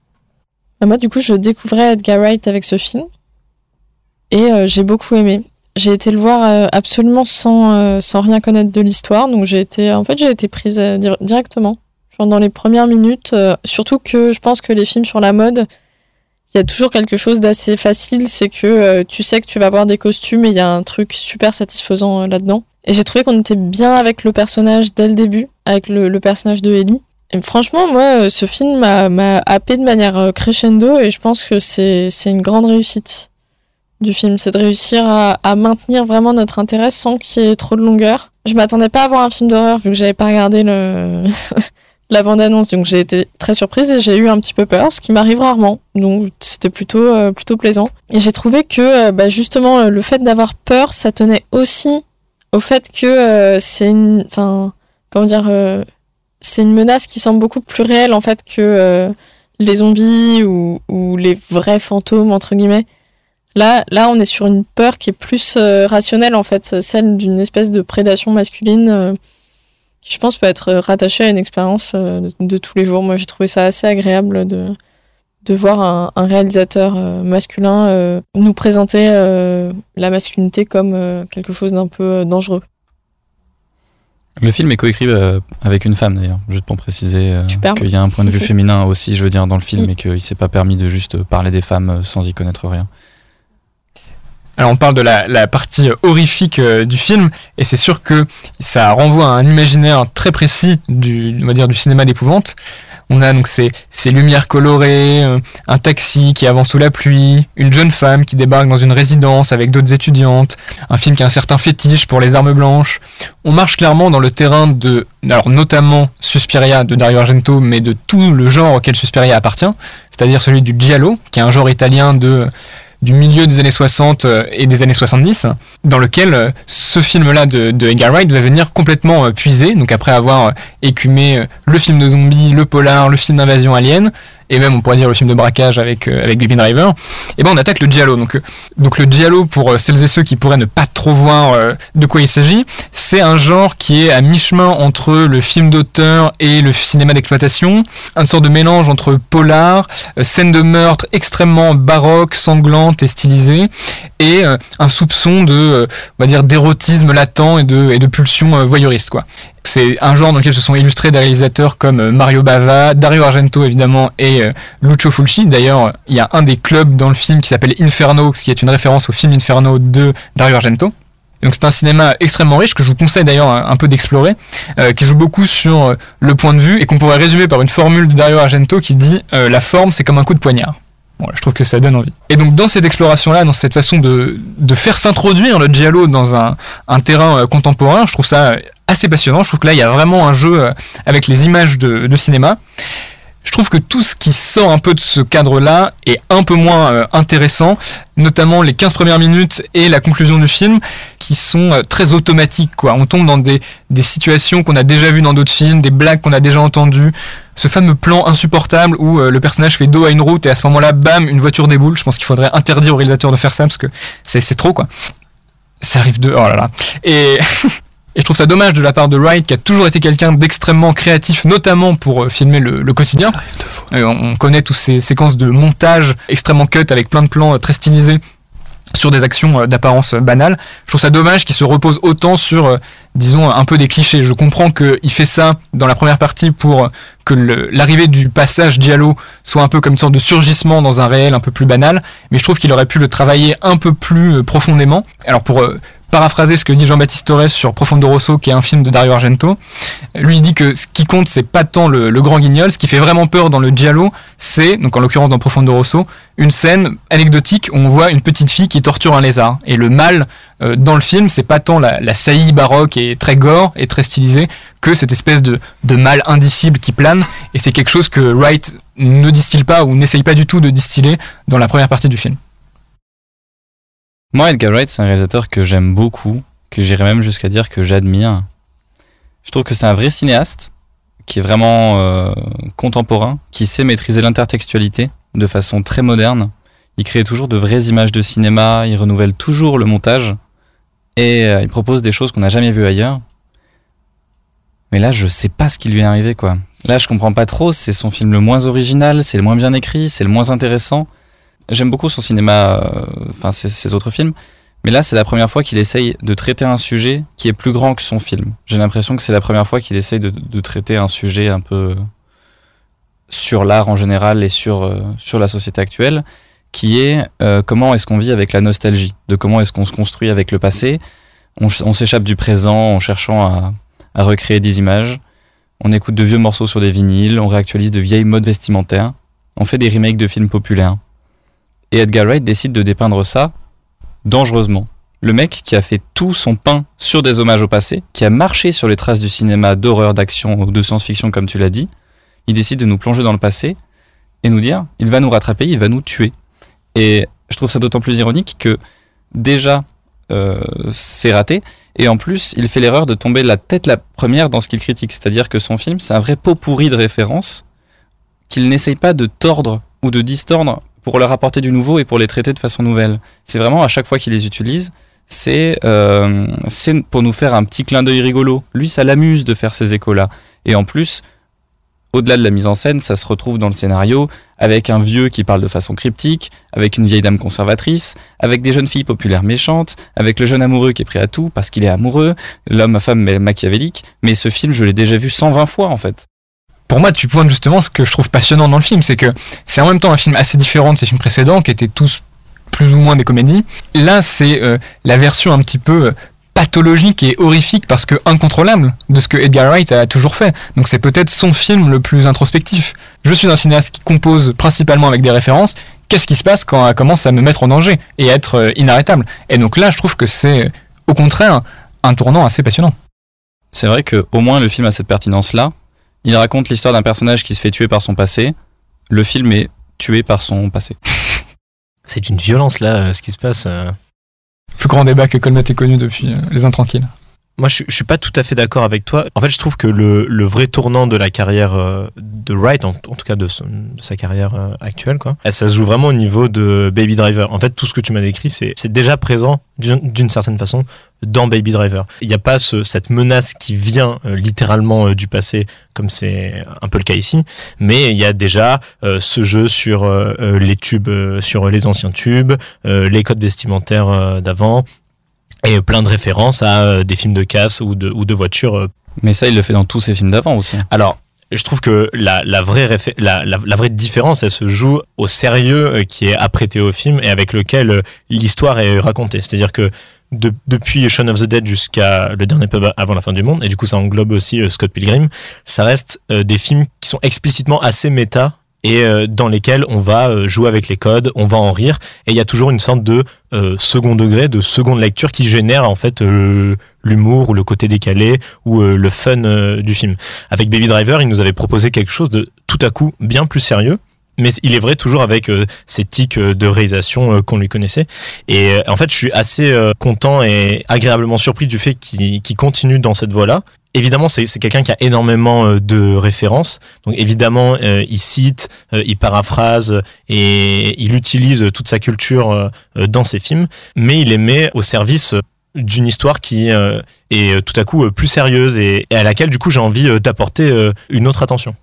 F: Bah, Moi, du coup, je découvrais Edgar Wright avec ce film et j'ai beaucoup aimé. J'ai été le voir absolument sans, sans rien connaître de l'histoire, donc j'ai été, en fait, j'ai été prise dir- directement. Genre dans les premières minutes, euh, surtout que je pense que les films sur la mode, il y a toujours quelque chose d'assez facile, c'est que euh, tu sais que tu vas voir des costumes et il y a un truc super satisfaisant euh, là-dedans. Et j'ai trouvé qu'on était bien avec le personnage dès le début, avec le, personnage de Ellie. Et franchement, moi, ce film m'a- happé de manière crescendo et je pense que c'est une grande réussite du film. C'est de réussir à, à maintenir vraiment notre intérêt sans qu'il y ait trop de longueur. Je m'attendais pas à voir un film d'horreur vu que j'avais pas regardé le *laughs* la bande-annonce, donc j'ai été très surprise et j'ai eu un petit peu peur, ce qui m'arrive rarement. Donc c'était plutôt euh, plutôt plaisant. Et j'ai trouvé que euh, bah, justement le fait d'avoir peur, ça tenait aussi au fait que euh, c'est une, enfin comment dire. euh, c'est une menace qui semble beaucoup plus réelle en fait que euh, les zombies ou, ou les vrais fantômes entre guillemets. Là, là, on est sur une peur qui est plus euh, rationnelle en fait, celle d'une espèce de prédation masculine euh, qui, je pense, peut être rattachée à une expérience euh, de, de tous les jours. Moi, j'ai trouvé ça assez agréable de de voir un, un réalisateur euh, masculin euh, nous présenter euh, la masculinité comme euh, quelque chose d'un peu dangereux.
G: Le film est coécrit avec une femme d'ailleurs, juste pour préciser qu'il y a un point de vue *laughs* féminin aussi, je veux dire, dans le film et qu'il s'est pas permis de juste parler des femmes sans y connaître rien.
D: On parle de la, partie horrifique euh, du film et c'est sûr que ça renvoie à un imaginaire très précis du, dire, du cinéma d'épouvante. On a donc ces, ces lumières colorées, euh, un taxi qui avance sous la pluie, une jeune femme qui débarque dans une résidence avec d'autres étudiantes, un film qui a un certain fétiche pour les armes blanches. On marche clairement dans le terrain de, alors notamment Suspiria de Dario Argento, mais de tout le genre auquel Suspiria appartient, c'est-à-dire celui du giallo, qui est un genre italien de du milieu des années 60 euh, et des années 70, dans lequel euh, ce film-là de, de Edgar Wright va venir complètement euh, puiser. Donc après avoir écumé le film de zombie, le polar, le film d'invasion alien, et même on pourrait dire le film de braquage avec euh, avec Baby Driver, et ben on attaque le giallo. Donc euh, donc le giallo pour euh, celles et ceux qui pourraient ne pas trop voir euh, de quoi il s'agit, c'est un genre qui est à mi-chemin entre le film d'auteur et le cinéma d'exploitation, une sorte de mélange entre polar, euh, scène de meurtre extrêmement baroque, sanglante et stylisée, et un soupçon de, on va dire, d'érotisme latent et de, et de pulsion voyeuriste, quoi. C'est un genre dans lequel se sont illustrés des réalisateurs comme euh, Mario Bava, Dario Argento évidemment et euh, Lucio Fulci. D'ailleurs, il y a un des clubs dans le film qui s'appelle Inferno, ce qui est une référence au film Inferno de Dario Argento. Donc c'est un cinéma extrêmement riche que je vous conseille d'ailleurs un, peu d'explorer, euh, qui joue beaucoup sur le point de vue et qu'on pourrait résumer par une formule de Dario Argento qui dit la forme c'est comme un coup de poignard. Voilà, je trouve que ça donne envie. Et donc dans cette exploration-là, dans cette façon de, faire s'introduire le giallo dans un, terrain contemporain, je trouve ça assez passionnant. Je trouve que là, il y a vraiment un jeu euh, avec les images de, cinéma. Je trouve que tout ce qui sort un peu de ce cadre-là est un peu moins euh, intéressant, notamment les 15 premières minutes et la conclusion du film, qui sont euh, très automatiques. Quoi. On tombe dans des, des situations qu'on a déjà vues dans d'autres films, des blagues qu'on a déjà entendues. Ce fameux plan insupportable où le personnage fait dos à une route et à ce moment-là, bam, une voiture déboule. Je pense qu'il faudrait interdire au réalisateur de faire ça parce que c'est trop, quoi. Ça arrive de... Oh là là. Et... *laughs* Et je trouve ça dommage de la part de Wright, qui a toujours été quelqu'un d'extrêmement créatif, notamment pour euh, filmer le, le quotidien. On connaît toutes ces séquences de montage extrêmement cut avec plein de plans euh, très stylisés sur des actions euh, d'apparence banale. Je trouve ça dommage qu'il se repose autant sur, disons, un peu des clichés. Je comprends qu'il fait ça dans la première partie pour que l'arrivée du passage Diallo soit un peu comme une sorte de surgissement dans un réel un peu plus banal, mais je trouve qu'il aurait pu le travailler un peu plus profondément. Alors pour, paraphraser ce que dit Jean-Baptiste Torres sur Profondo Rosso, qui est un film de Dario Argento. Lui il dit que ce qui compte, c'est pas tant le, grand guignol, ce qui fait vraiment peur dans le giallo, c'est, donc en l'occurrence dans Profondo Rosso, une scène anecdotique où on voit une petite fille qui torture un lézard. Et le mal euh, dans le film, c'est pas tant la, la saillie baroque et très gore et très stylisée que cette espèce de, de mal indicible qui plane. Et c'est quelque chose que Wright ne distille pas ou n'essaye pas du tout de distiller dans la première partie du film.
G: Moi, Edgar Wright, c'est un réalisateur que j'aime beaucoup, que j'irais même jusqu'à dire que j'admire. Je trouve que c'est un vrai cinéaste, qui est vraiment euh, contemporain, qui sait maîtriser l'intertextualité de façon très moderne. Il crée toujours de vraies images de cinéma, il renouvelle toujours le montage, et euh, il propose des choses qu'on n'a jamais vues ailleurs. Mais là, je sais pas ce qui lui est arrivé, quoi. Là, je comprends pas trop, c'est son film le moins original, c'est le moins bien écrit, c'est le moins intéressant. J'aime beaucoup son cinéma, euh, enfin ses, autres films, mais là c'est la première fois qu'il essaye de traiter un sujet qui est plus grand que son film. J'ai l'impression que c'est la première fois qu'il essaye de, traiter un sujet un peu sur l'art en général et sur, euh, sur la société actuelle, qui est euh, comment est-ce qu'on vit avec la nostalgie, de comment est-ce qu'on se construit avec le passé? On, on s'échappe du présent en cherchant à, à recréer des images. On écoute de vieux morceaux sur des vinyles, on réactualise de vieilles modes vestimentaires, on fait des remakes de films populaires. Et Edgar Wright décide de dépeindre ça dangereusement. Le mec qui a fait tout son pain sur des hommages au passé, qui a marché sur les traces du cinéma d'horreur, d'action ou de science-fiction comme tu l'as dit, il décide de nous plonger dans le passé et nous dire il va nous rattraper, il va nous tuer. Et je trouve ça d'autant plus ironique que déjà euh, c'est raté et en plus il fait l'erreur de tomber la tête la première dans ce qu'il critique, c'est-à-dire que son film c'est un vrai pot pourri de références qu'il n'essaye pas de tordre ou de distordre pour leur apporter du nouveau et pour les traiter de façon nouvelle. C'est vraiment à chaque fois qu'il les utilise, c'est euh, pour nous faire un petit clin d'œil rigolo. Lui, ça l'amuse de faire ces échos-là. Et en plus, au-delà de la mise en scène, ça se retrouve dans le scénario avec un vieux qui parle de façon cryptique, avec une vieille dame conservatrice, avec des jeunes filles populaires méchantes, avec le jeune amoureux qui est prêt à tout parce qu'il est amoureux, l'homme à femme machiavélique. Mais ce film, je l'ai déjà vu 120 fois en fait.
D: Pour moi, tu pointes justement ce que je trouve passionnant dans le film, c'est que c'est en même temps un film assez différent de ses films précédents, qui étaient tous plus ou moins des comédies. Là, c'est euh, la version un petit peu euh, pathologique et horrifique parce que incontrôlable de ce que Edgar Wright a toujours fait. Donc c'est peut-être son film le plus introspectif. Je suis un cinéaste qui compose principalement avec des références. Qu'est-ce qui se passe quand elle commence à me mettre en danger et à être euh, inarrêtable? Et donc là, je trouve que c'est au contraire un tournant assez passionnant.
G: C'est vrai que au moins le film a cette pertinence-là. Il raconte l'histoire d'un personnage qui se fait tuer par son passé. Le film est tué par son passé. *laughs*
E: C'est une violence là, euh, ce qui se passe. euh.
D: Plus grand débat que Colmet est connu depuis euh, Les Intranquilles.
E: Moi, je, je suis pas tout à fait d'accord avec toi. En fait, je trouve que le, le vrai tournant de la carrière euh, de Wright, en, tout cas de, sa carrière euh, actuelle, quoi, ça se joue vraiment au niveau de Baby Driver. En fait, tout ce que tu m'as décrit, c'est déjà présent d'une certaine façon dans Baby Driver. Il n'y a pas ce- cette menace qui vient euh, littéralement du passé, comme c'est un peu le cas ici, mais il y a déjà ce jeu sur les tubes, sur les anciens tubes, les codes vestimentaires d'avant, et plein de références à euh, des films de casse ou de, ou de voitures. euh.
G: Mais ça, il le fait dans tous ses films d'avant aussi.
E: Alors, je trouve que la, la, vraie réfé- la, la, la vraie différence, elle se joue au sérieux euh, qui est apprêté au film et avec lequel l'histoire est racontée. C'est-à-dire que de- depuis Shaun of the Dead jusqu'à Le Dernier Pub avant la fin du monde, et du coup ça englobe aussi Scott Pilgrim, ça reste des films qui sont explicitement assez méta et euh, dans lesquels on va euh, jouer avec les codes, on va en rire, et il y a toujours une sorte de euh, second degré, de seconde lecture qui génère en fait euh, l'humour ou le côté décalé ou euh, le fun euh, du film. Avec Baby Driver, il nous avait proposé quelque chose de tout à coup bien plus sérieux. Mais il est vrai toujours avec euh, ces tics de réalisation qu'on lui connaissait. Et en fait, je suis assez content et agréablement surpris du fait qu'il continue dans cette voie-là. Évidemment, c'est quelqu'un qui a énormément euh, de références. Donc évidemment, euh, il cite, euh, il paraphrase et il utilise toute sa culture dans ses films. Mais il les met au service d'une histoire qui est tout à coup plus sérieuse et, à laquelle du coup j'ai envie d'apporter une autre attention.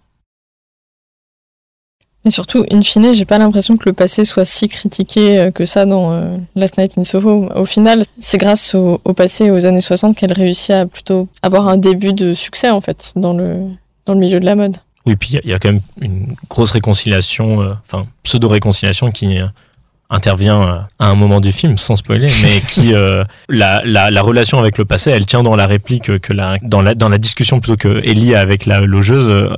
F: Mais surtout, in fine, j'ai pas l'impression que le passé soit si critiqué euh, que ça dans euh, Last Night in Soho. Au final, c'est grâce au, au passé et aux années 60 qu'elle réussit à plutôt avoir un début de succès, en fait, dans le, dans le milieu de la mode.
E: Oui, puis il y a- il y, a quand même une grosse réconciliation, euh, enfin pseudo-réconciliation qui intervient à un moment du film, sans spoiler, mais *laughs* qui euh, la, la, la relation avec le passé, elle tient dans la réplique que la dans la dans la discussion plutôt que Ellie avec la logeuse. euh,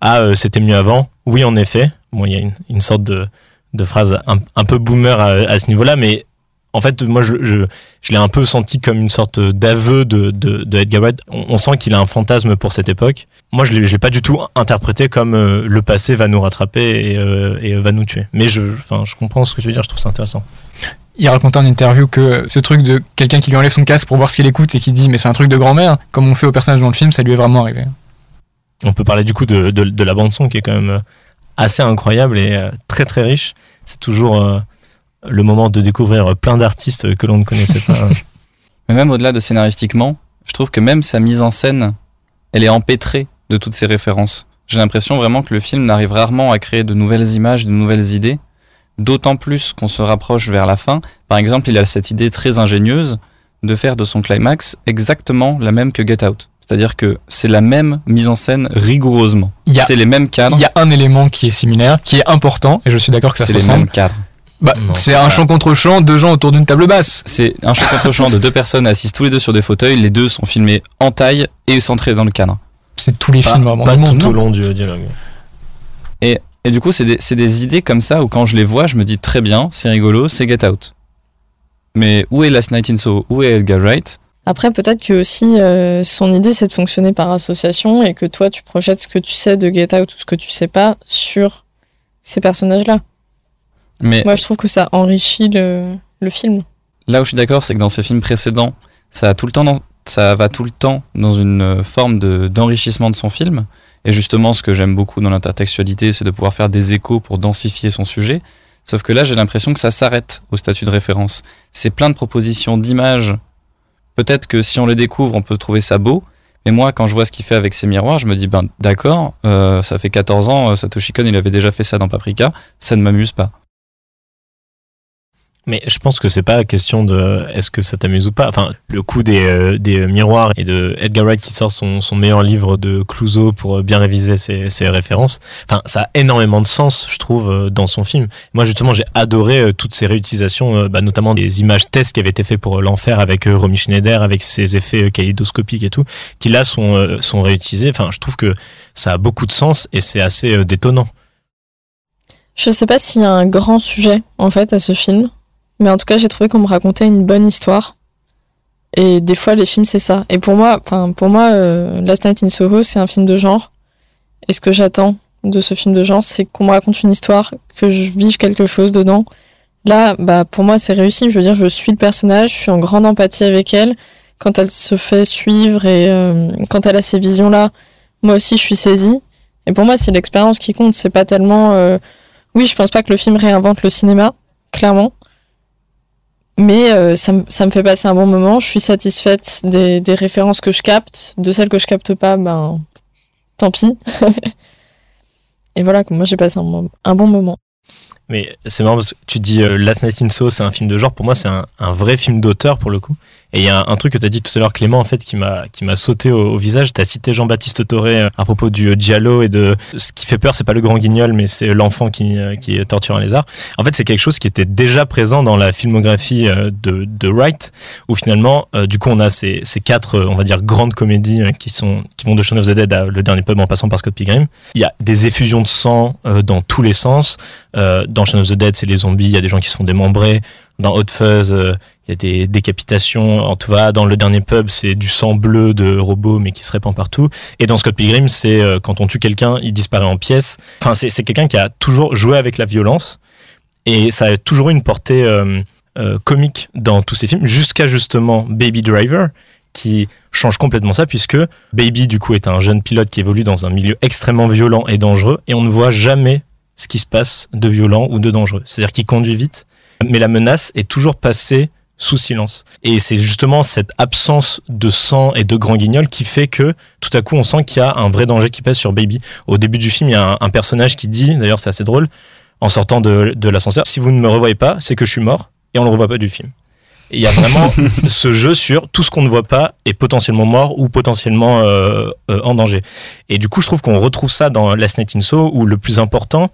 E: ah, euh, c'était mieux avant. Oui, en effet. Bon, il y a une, une sorte de de phrase un, un peu boomer à, à ce niveau-là, mais en fait, moi, je, je, je l'ai un peu senti comme une sorte d'aveu de, de, de Edgar Wright. On, on sent qu'il a un fantasme pour cette époque. Moi, je ne l'ai pas du tout interprété comme euh, le passé va nous rattraper et, euh, et va nous tuer. Mais je, je comprends ce que tu veux dire, je trouve ça intéressant.
D: Il racontait en interview que ce truc de quelqu'un qui lui enlève son casque pour voir ce qu'il écoute et qui dit mais c'est un truc de grand-mère, comme on fait au personnage dans le film, ça lui est vraiment arrivé.
E: On peut parler du coup de, de, de la bande-son qui est quand même euh, assez incroyable et euh, très très riche. C'est toujours euh, le moment de découvrir plein d'artistes que l'on ne connaissait pas. *laughs*
G: Mais même au-delà de scénaristiquement, je trouve que même sa mise en scène, elle est empêtrée de toutes ces références. J'ai l'impression vraiment que le film n'arrive rarement à créer de nouvelles images, de nouvelles idées, d'autant plus qu'on se rapproche vers la fin. Par exemple, il a cette idée très ingénieuse de faire de son climax exactement la même que Get Out. C'est-à-dire que c'est la même mise en scène rigoureusement.
D: Il y a-
G: C'est les mêmes cadres,
D: Il y a un élément qui est similaire, qui est important, et je suis d'accord que ça se
G: c'est les
D: ressemble.
G: mêmes cadres.
D: Bah, c'est un chant contre chant, deux gens autour d'une table basse.
G: C'est un chant contre chant de deux personnes assises tous les deux sur des fauteuils. Les deux sont filmés en taille et centrés dans le cadre.
D: C'est tous les
E: pas
D: films vraiment
E: pas tout au long du dialogue.
G: Et du coup, c'est des, c'est des idées comme ça où quand je les vois, je me dis très bien, c'est rigolo, c'est Get Out. Mais où est Last Night in Soho? Où est Edgar Wright?
F: Après, peut-être que aussi euh, son idée c'est de fonctionner par association et que toi tu projettes ce que tu sais de Out ou ce que tu sais pas sur ces personnages-là.
G: Mais
F: Moi, je trouve que ça enrichit le, le film.
G: là où je suis d'accord, c'est que dans ces films précédents, ça, a tout le temps dans- ça va tout le temps dans une forme de- d'enrichissement de son film. Et justement, ce que j'aime beaucoup dans l'intertextualité, c'est de pouvoir faire des échos pour densifier son sujet. Sauf que là, j'ai l'impression que ça s'arrête au statut de référence. C'est plein de propositions d'images. Peut-être que si on les découvre, on peut trouver ça beau. Mais moi, quand je vois ce qu'il fait avec ses miroirs, je me dis, ben d'accord, euh, ça fait 14 ans, euh, Satoshi Kon, il avait déjà fait ça dans Paprika, ça ne m'amuse pas.
E: Mais je pense que c'est pas question de est-ce que ça t'amuse ou pas? Enfin, le coup des, euh, des miroirs et de Edgar Wright qui sort son, son meilleur livre de Clouseau pour euh, bien réviser ses, ses références. Enfin, ça a énormément de sens, je trouve, euh, dans son film. Moi, justement, j'ai adoré euh, toutes ces réutilisations, euh, bah, notamment des images tests qui avaient été faits pour euh, l'enfer avec euh, Romy Schneider, avec ses effets euh, kaléidoscopiques et tout, qui là sont, euh, sont réutilisés. Enfin, je trouve que ça a beaucoup de sens et c'est assez euh, détonnant.
F: Je sais pas s'il y a un grand sujet en fait à ce film, mais en tout cas j'ai trouvé qu'on me racontait une bonne histoire. Et des fois les films c'est ça. Et pour moi, enfin pour moi, euh, Last Night in Soho c'est un film de genre. Et ce que j'attends de ce film de genre, c'est qu'on me raconte une histoire, que je vive quelque chose dedans. Là, bah pour moi c'est réussi. Je veux dire, je suis le personnage, je suis en grande empathie avec elle. Quand elle se fait suivre et euh, quand elle a ces visions là, moi aussi je suis saisie. Et pour moi c'est l'expérience qui compte. C'est pas tellement euh, oui, je pense pas que le film réinvente le cinéma, clairement. Mais euh, ça, ça me fait passer un bon moment. Je suis satisfaite des, des références que je capte. De celles que je capte pas, ben tant pis. *laughs* Et voilà, moi j'ai passé un, un bon moment.
E: Mais c'est marrant parce que tu dis euh, Last Night in Soho, c'est un film de genre. Pour moi, c'est un, un vrai film d'auteur pour le coup. Et il y a un, truc que tu as dit tout à l'heure, Clément, en fait, qui m'a qui m'a sauté au, au visage. Tu as cité Jean-Baptiste Toré euh, à propos du euh, Giallo et de ce qui fait peur, c'est pas le grand guignol, mais c'est l'enfant qui, euh, qui torture un lézard. En fait, c'est quelque chose qui était déjà présent dans la filmographie de, de Wright, où finalement, du coup, on a ces, ces quatre, on va dire, grandes comédies qui sont qui vont de Shaun of the Dead à Le Dernier Pub en passant par Scott Pilgrim. Il y a des effusions de sang dans tous les sens. Dans Shaun of the Dead, c'est les zombies, il y a des gens qui se font démembrer. Dans Hot Fuzz, il y a des décapitations. En tout cas, dans le dernier pub, c'est du sang bleu de robots, mais qui se répand partout. Et dans Scott Pilgrim, c'est euh, quand on tue quelqu'un, il disparaît en pièces. Enfin, c'est quelqu'un qui a toujours joué avec la violence. Et ça a toujours eu une portée euh, euh, comique dans tous ses films, jusqu'à justement Baby Driver, qui change complètement ça, puisque Baby, du coup, est un jeune pilote qui évolue dans un milieu extrêmement violent et dangereux, et on ne voit jamais ce qui se passe de violent ou de dangereux. C'est-à-dire qu'il conduit vite, mais la menace est toujours passée sous silence. Et c'est justement cette absence de sang et de grands guignols qui fait que tout à coup on sent qu'il y a un vrai danger qui pèse sur Baby. Au début du film, il y a un, un personnage qui dit, d'ailleurs c'est assez drôle, en sortant de, de l'ascenseur, si vous ne me revoyez pas, c'est que je suis mort, et on ne le revoit pas du film. Et il y a vraiment *laughs* ce jeu sur tout ce qu'on ne voit pas est potentiellement mort ou potentiellement euh, euh, en danger. Et du coup, je trouve qu'on retrouve ça dans Last Night in Soho, où le plus important,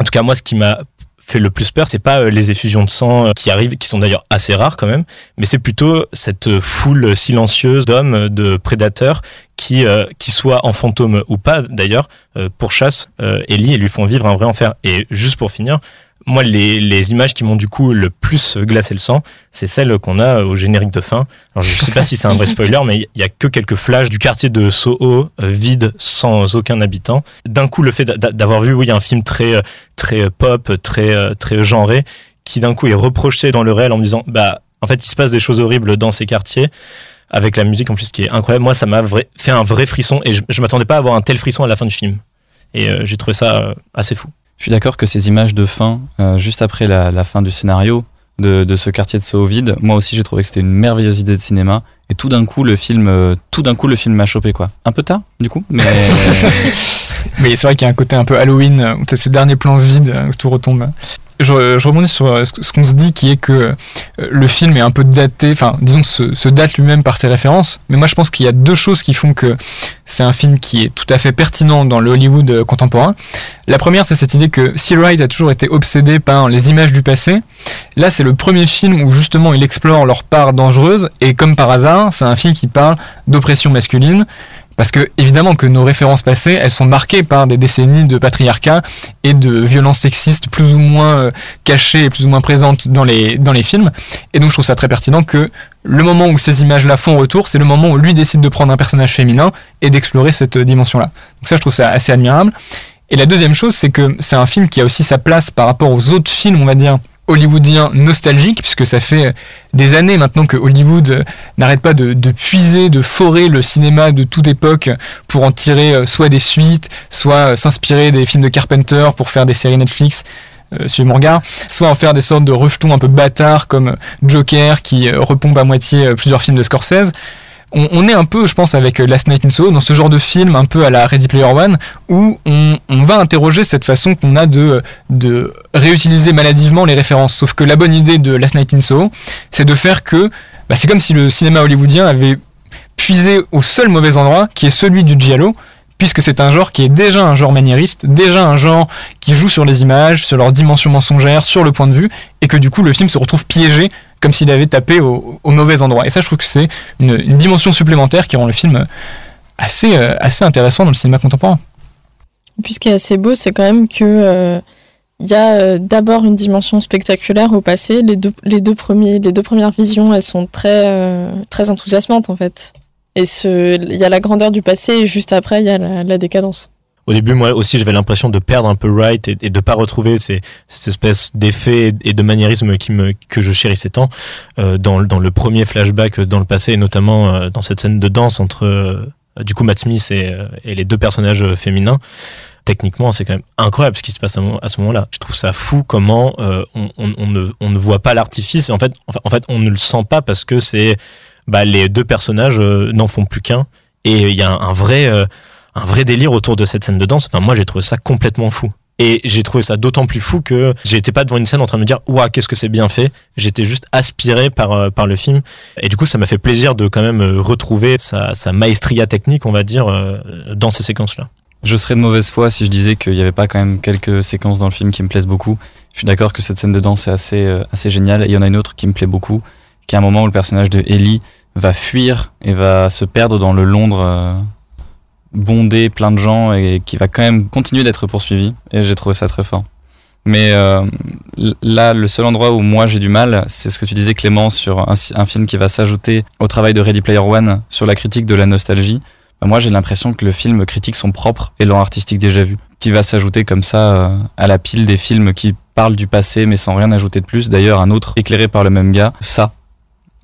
E: en tout cas moi, ce qui m'a fait le plus peur, c'est pas euh, les effusions de sang euh, qui arrivent, qui sont d'ailleurs assez rares quand même, mais c'est plutôt cette euh, foule silencieuse d'hommes, de prédateurs qui, euh, qui soient en fantôme ou pas d'ailleurs, euh, pourchassent euh, Ellie et lui font vivre un vrai enfer. Et juste pour finir, moi, les, images qui m'ont du coup le plus glacé le sang, c'est celles qu'on a au générique de fin. Alors, je sais pas si c'est un vrai spoiler, mais il y a que quelques flashs du quartier de Soho, euh, vide, sans aucun habitant. D'un coup, le fait d'a- d'avoir vu, oui, un film très, euh, très pop, très, euh, très genré, qui d'un coup est reproché dans le réel en me disant, bah, en fait, il se passe des choses horribles dans ces quartiers. Avec la musique en plus qui est incroyable, moi ça m'a fait un vrai frisson et je, je m'attendais pas à avoir un tel frisson à la fin du film. Et euh, j'ai trouvé ça euh, assez fou.
G: Je suis d'accord que ces images de fin, euh, juste après la, fin du scénario de, ce quartier de Soho vide, moi aussi j'ai trouvé que c'était une merveilleuse idée de cinéma. Et tout d'un coup, le film, euh, tout d'un coup, le film m'a chopé quoi. Un peu tard, du coup, mais *laughs*
D: Mais c'est vrai qu'il y a un côté un peu Halloween, où t'as ce dernier plan vide euh, où tout retombe. Je, rebondis sur euh, ce qu'on se dit qui est que euh, le film est un peu daté, enfin disons se, se date lui-même par ses références, mais moi je pense qu'il y a deux choses qui font que c'est un film qui est tout à fait pertinent dans le Hollywood euh, contemporain. La première c'est cette idée que Seal Wright a toujours été obsédé par les images du passé. Là c'est le premier film où justement il explore leur part dangereuse et comme par hasard c'est un film qui parle d'oppression masculine. Parce que évidemment que nos références passées, elles sont marquées par des décennies de patriarcat et de violences sexistes plus ou moins euh, cachées et plus ou moins présentes dans les, dans les films. Et donc je trouve ça très pertinent que le moment où ces images-là font retour, c'est le moment où lui décide de prendre un personnage féminin et d'explorer cette euh, dimension-là. Donc ça, je trouve ça assez admirable. Et la deuxième chose, c'est que c'est un film qui a aussi sa place par rapport aux autres films, on va dire, hollywoodiens nostalgiques, puisque ça fait euh, des années maintenant que Hollywood euh, n'arrête pas de, puiser, de forer le cinéma de toute époque pour en tirer euh, soit des suites, soit s'inspirer des films de Carpenter pour faire des séries Netflix. Suivez mon regard, soit en faire des sortes de rejetons un peu bâtards comme Joker qui repompe à moitié plusieurs films de Scorsese. On, est un peu, je pense, avec euh, Last Night in Soho, dans ce genre de film un peu à la Ready Player One, où on, va interroger cette façon qu'on a de, réutiliser maladivement les références. Sauf que la bonne idée de Last Night in Soho, c'est de faire que bah, c'est comme si le cinéma hollywoodien avait puisé au seul mauvais endroit, qui est celui du giallo, puisque c'est un genre qui est déjà un genre maniériste, déjà un genre qui joue sur les images, sur leur dimension mensongère, sur le point de vue, et que du coup le film se retrouve piégé comme s'il avait tapé au, au mauvais endroit. Et ça, je trouve que c'est une, dimension supplémentaire qui rend le film assez, euh, assez intéressant dans le cinéma contemporain.
F: Qui est assez beau, c'est quand même que euh, il y a euh, d'abord une dimension spectaculaire au passé. Les deux, les deux, premiers, les deux premières visions, elles sont très, euh, très enthousiasmantes en fait. Et il y a la grandeur du passé et juste après, il y a la décadence.
E: Au début, moi aussi, j'avais l'impression de perdre un peu Wright et, et de pas retrouver ces, cette espèce d'effet et de maniérisme que je chérissais tant euh, dans, le- premier flashback dans le passé, et notamment euh, dans cette scène de danse entre euh, du coup Matt Smith et, les deux personnages féminins. Techniquement, c'est quand même incroyable ce qui se passe à ce moment-là. Je trouve ça fou comment on, ne, voit pas l'artifice en fait, en fait- on ne le sent pas parce que c'est bah, les deux personnages n'en font plus qu'un et il y a un, vrai un vrai délire autour de cette scène de danse. Enfin, moi, j'ai trouvé ça complètement fou. Et j'ai trouvé ça d'autant plus fou que j'étais pas devant une scène en train de me dire Ouah, qu'est-ce que c'est bien fait. J'étais juste aspiré par, euh, par le film. Et du coup, ça m'a fait plaisir de quand même euh, retrouver sa, sa maestria technique, on va dire, euh, dans ces séquences-là.
G: je serais de mauvaise foi si je disais qu'il n'y avait pas quand même quelques séquences dans le film qui me plaisent beaucoup. Je suis d'accord que cette scène de danse est assez, assez géniale. Et il y en a une autre qui me plaît beaucoup, qui est un moment où le personnage de Ellie va fuir et va se perdre dans le Londres bondé, plein de gens, et qui va quand même continuer d'être poursuivi. Et j'ai trouvé ça très fort. Mais euh, là, le seul endroit où moi j'ai du mal, c'est ce que tu disais Clément sur un, un film qui va s'ajouter au travail de Ready Player One sur la critique de la nostalgie. Bah, moi j'ai l'impression que le film critique son propre élan artistique déjà vu, qui va s'ajouter comme ça euh, à la pile des films qui parlent du passé mais sans rien ajouter de plus. D'ailleurs, un autre éclairé par le même gars, ça.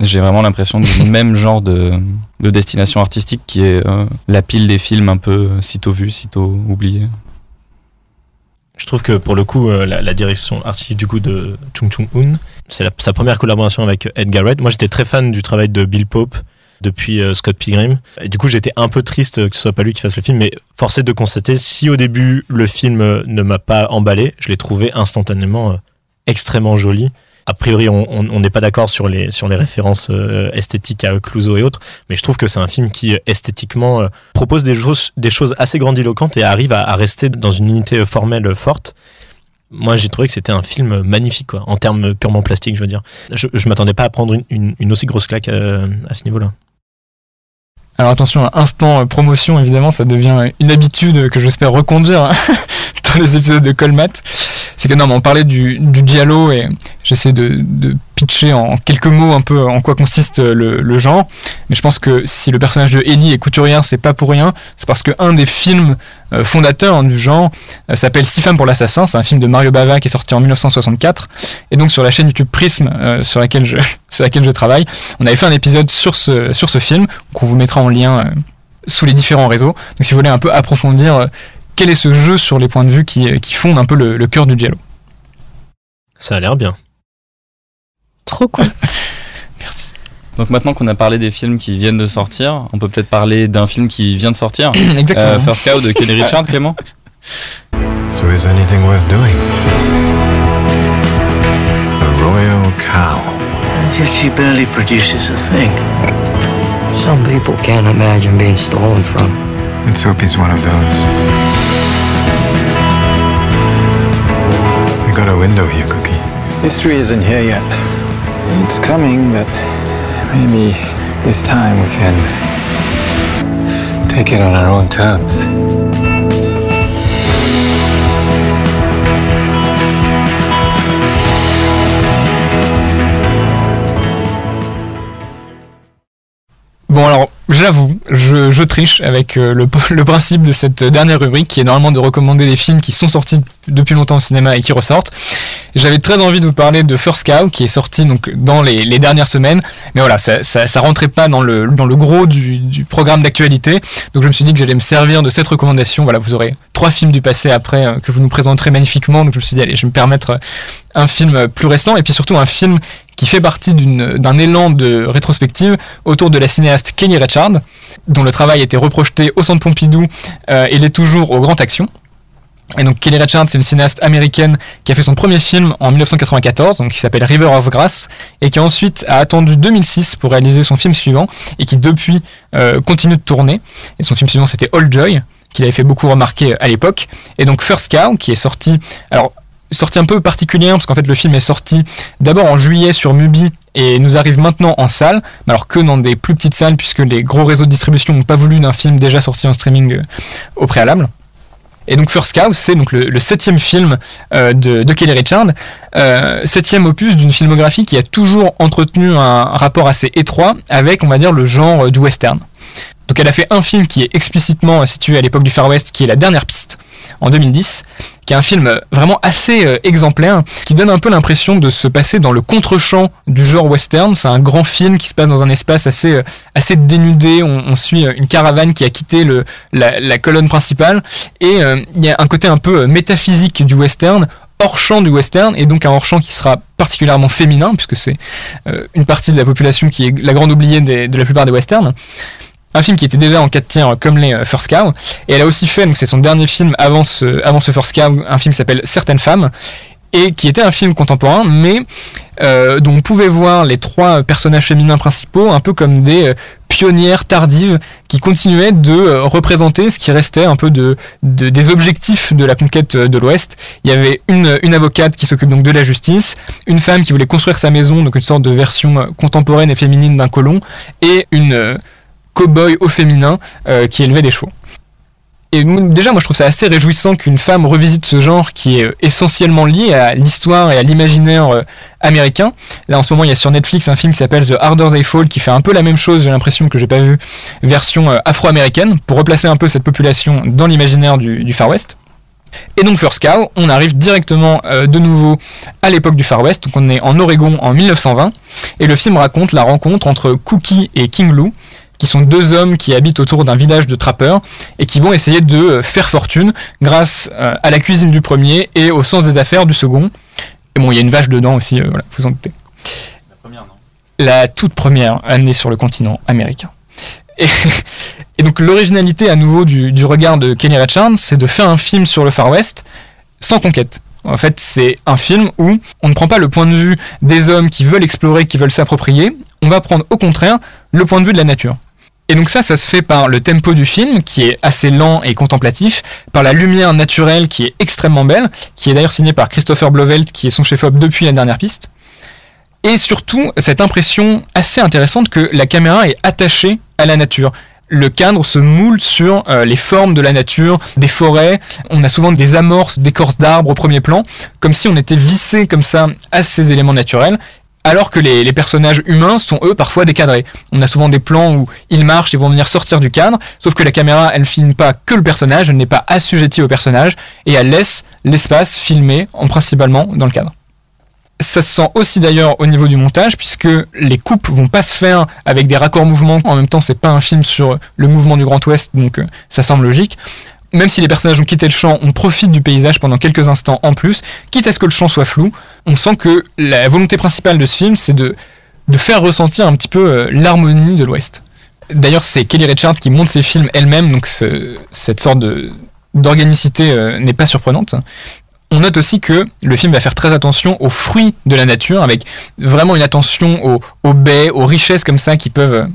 G: J'ai vraiment l'impression du *laughs* même genre de, de destination artistique qui est euh, la pile des films un peu euh, sitôt vus, sitôt oubliés.
E: Je trouve que pour le coup, euh, la, la direction artistique du coup de Chung Chung Un, c'est sa première collaboration avec Edgar Wright. Moi, j'étais très fan du travail de Bill Pope depuis euh, Scott Pilgrim. Et du coup, j'étais un peu triste que ce soit pas lui qui fasse le film, mais forcé de constater, si au début le film ne m'a pas emballé, je l'ai trouvé instantanément euh, extrêmement joli. A priori, on n'est pas d'accord sur les, références euh, esthétiques à Clouseau et autres, mais je trouve que c'est un film qui, euh, esthétiquement, euh, propose des choses, assez grandiloquentes et arrive à, rester dans une unité formelle forte. moi j'ai trouvé que c'était un film magnifique, en termes purement plastiques, je veux dire. Je, je m'attendais pas à prendre une, aussi grosse claque à ce niveau-là.
D: Alors attention, instant promotion, évidemment, ça devient une habitude que j'espère reconduire hein, *laughs* dans les épisodes de Colmat. C'est que non, on parlait du, du et j'essaie de, pitcher en quelques mots un peu en quoi consiste le, genre. Mais je pense que si le personnage de Ellie est couturière, c'est pas pour rien. C'est parce qu'un des films euh, fondateurs du genre euh, s'appelle Six femmes pour l'assassin. C'est un film de Mario Bava qui est sorti en 1964. Et donc sur la chaîne YouTube Prism, euh, sur, laquelle je, *laughs* sur laquelle je travaille, on avait fait un épisode sur ce, sur ce film qu'on vous mettra en lien sous les différents réseaux. Donc si vous voulez un peu approfondir quel est ce jeu sur les points de vue qui, euh, qui fondent un peu le, le cœur du Giallo.
E: Ça a l'air bien.
F: Trop cool. *laughs*
D: Merci.
G: Donc maintenant qu'on a parlé des films qui viennent de sortir, on peut peut-être parler d'un film qui vient de sortir. *clears throat*
D: Exactement.
G: Euh, First Cow de Kelly *laughs* Richard, Clément
B: So is anything worth doing? A royal cow.
J: And yet she barely produces a thing.
K: Some people can't imagine being stolen from.
B: Let's hope he's one of those. Got a window here, Cookie.
L: History isn't here yet. It's coming, but maybe this time we can
B: Take it on our own terms.
D: Bon alors, j'avoue, je, triche avec euh, *laughs* le, principe de cette dernière rubrique qui est normalement de recommander des films qui sont sortis depuis longtemps au cinéma et qui ressortent. J'avais très envie de vous parler de First Cow qui est sorti donc dans les, dernières semaines, mais voilà, ça, ça, rentrait pas dans le, dans le gros du, programme d'actualité, donc je me suis dit que j'allais me servir de cette recommandation. Voilà, vous aurez trois films du passé après euh, que vous nous présenterez magnifiquement, donc je me suis dit allez, je vais me permettre euh, un film plus récent et puis surtout un film qui fait partie d'un élan de rétrospective autour de la cinéaste Kelly Dont le travail a été reprojeté au Centre Pompidou euh, et l'est toujours au Grand Action. Et donc Kelly Richard, c'est une cinéaste américaine qui a fait son premier film en 1994, donc qui s'appelle River of Grass, et qui ensuite a attendu 2006 pour réaliser son film suivant, et qui depuis euh, continue de tourner. Et son film suivant, c'était All Joy, qu'il avait fait beaucoup remarquer à l'époque. Et donc First Cow, qui est sorti, alors sorti un peu particulière, parce qu'en fait le film est sorti d'abord en juillet sur Mubi et nous arrive maintenant en salle, alors que dans des plus petites salles, puisque les gros réseaux de distribution n'ont pas voulu d'un film déjà sorti en streaming euh, au préalable. Et donc First Cow, c'est donc le, septième film euh, de, Kelly Richard, euh, septième opus d'une filmographie qui a toujours entretenu un rapport assez étroit avec, on va dire, le genre du western. Donc elle a fait un film qui est explicitement euh, situé à l'époque du Far West, qui est La Dernière Piste, en 2010, qui est un film euh, vraiment assez euh, exemplaire, qui donne un peu l'impression de se passer dans le contre-champ du genre western. C'est un grand film qui se passe dans un espace assez, assez dénudé. On, suit une caravane qui a quitté la, colonne principale, et il y a un côté un peu métaphysique du western hors champ du western et donc un hors champ qui sera particulièrement féminin puisque c'est une partie de la population qui est la grande oubliée de la plupart des westerns un film qui était déjà en 4 tiers comme les euh, First Cow et elle a aussi fait donc c'est son dernier film avant ce, avant ce First Cow un film qui s'appelle Certaines femmes et qui était un film contemporain mais euh, dont on pouvait voir les trois personnages féminins principaux un peu comme des euh, pionnières tardives qui continuaient de représenter ce qui restait un peu de, de- des objectifs de la conquête de l'Ouest. Il y avait une, une avocate qui s'occupe donc de la justice, une femme qui voulait construire sa maison, donc une sorte de version contemporaine et féminine d'un colon, et une cow-boy au féminin euh, qui élevait des chevaux. Et déjà, moi, je trouve ça assez réjouissant qu'une femme revisite ce genre qui est euh, essentiellement lié à l'histoire et à l'imaginaire euh, américain. Là, en ce moment, il y a sur Netflix un film qui s'appelle The Harder They Fall qui fait un peu la même chose, j'ai l'impression que j'ai pas vu, version afro-américaine, pour replacer un peu cette population dans l'imaginaire du, Far West. Et donc First Cow, on arrive directement de nouveau à l'époque du Far West, donc on est en Oregon en 1920, et le film raconte la rencontre entre Cookie et King Lou, qui sont deux hommes qui habitent autour d'un village de trappeurs et qui vont essayer de euh, faire fortune grâce euh, à la cuisine du premier et au sens des affaires du second. Et bon, il y a une vache dedans aussi, euh, voilà, vous en doutez. La toute première année sur le continent américain. Et, *laughs* et donc l'originalité à nouveau du, du regard de Kenny Richards, c'est de faire un film sur le Far West sans conquête. En fait, c'est un film où on ne prend pas le point de vue des hommes qui veulent explorer, qui veulent s'approprier, on va prendre au contraire le point de vue de la nature. Et donc ça, ça se fait par le tempo du film, qui est assez lent et contemplatif, par la lumière naturelle, qui est extrêmement belle, qui est d'ailleurs signée par Christopher Blovelt, qui est son chef-op depuis la dernière piste. Et surtout, cette impression assez intéressante que la caméra est attachée à la nature le cadre se moule sur euh, les formes de la nature, des forêts. On a souvent des amorces d'écorces d'arbres au premier plan, comme si on était vissé comme ça à ces éléments naturels. Alors que les, personnages humains sont eux parfois décadrés. On a souvent des plans où ils marchent et vont venir sortir du cadre, sauf que la caméra elle filme pas que le personnage, elle n'est pas assujettie au personnage et elle laisse l'espace filmé en principalement dans le cadre. Ça se sent aussi d'ailleurs au niveau du montage, puisque les coupes vont pas se faire avec des raccords mouvements. En même temps, c'est pas un film sur le mouvement du Grand Ouest, donc euh, ça semble logique. Même si les personnages ont quitté le champ, on profite du paysage pendant quelques instants en plus, quitte à ce que le champ soit flou. On sent que la volonté principale de ce film, c'est de, de faire ressentir un petit peu euh, l'harmonie de l'Ouest. D'ailleurs, c'est Kelly Richards qui monte ses films elle-même, donc ce, cette sorte d'organicité euh, n'est pas surprenante. On note aussi que le film va faire très attention aux fruits de la nature, avec vraiment une attention aux baies, aux richesses comme ça qui peuvent,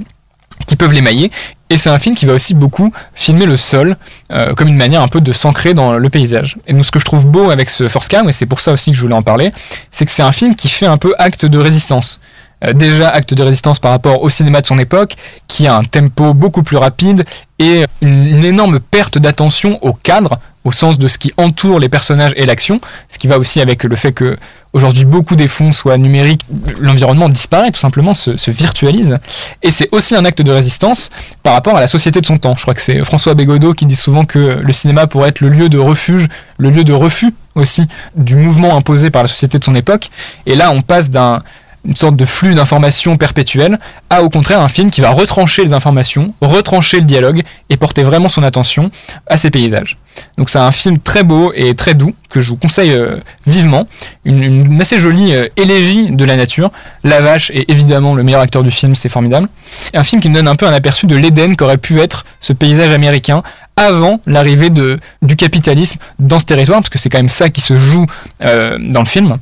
D: qui peuvent l'émailler. Et c'est un film qui va aussi beaucoup filmer le sol, euh, comme une manière un peu de s'ancrer dans le paysage. Et donc ce que je trouve beau avec ce Force Cam, et c'est pour ça aussi que je voulais en parler, c'est que c'est un film qui fait un peu acte de résistance. Euh, déjà acte de résistance par rapport au cinéma de son époque, qui a un tempo beaucoup plus rapide et une, énorme perte d'attention au cadre, au sens de ce qui entoure les personnages et l'action, ce qui va aussi avec le fait que aujourd'hui beaucoup des fonds soient numériques, l'environnement disparaît tout simplement, se, se virtualise. Et c'est aussi un acte de résistance par rapport à la société de son temps. Je crois que c'est François Bégodeau qui dit souvent que le cinéma pourrait être le lieu de refuge, le lieu de refus aussi du mouvement imposé par la société de son époque. Et là, on passe d'un une sorte de flux d'informations perpétuel, à au contraire un film qui va retrancher les informations, retrancher le dialogue et porter vraiment son attention à ces paysages. Donc c'est un film très beau et très doux que je vous conseille euh, vivement, une, assez jolie euh, élégie de la nature. La vache est évidemment le meilleur acteur du film, c'est formidable. Et un film qui me donne un peu un aperçu de l'Éden qu'aurait pu être ce paysage américain avant l'arrivée du capitalisme dans ce territoire, parce que c'est quand même ça qui se joue euh, dans le film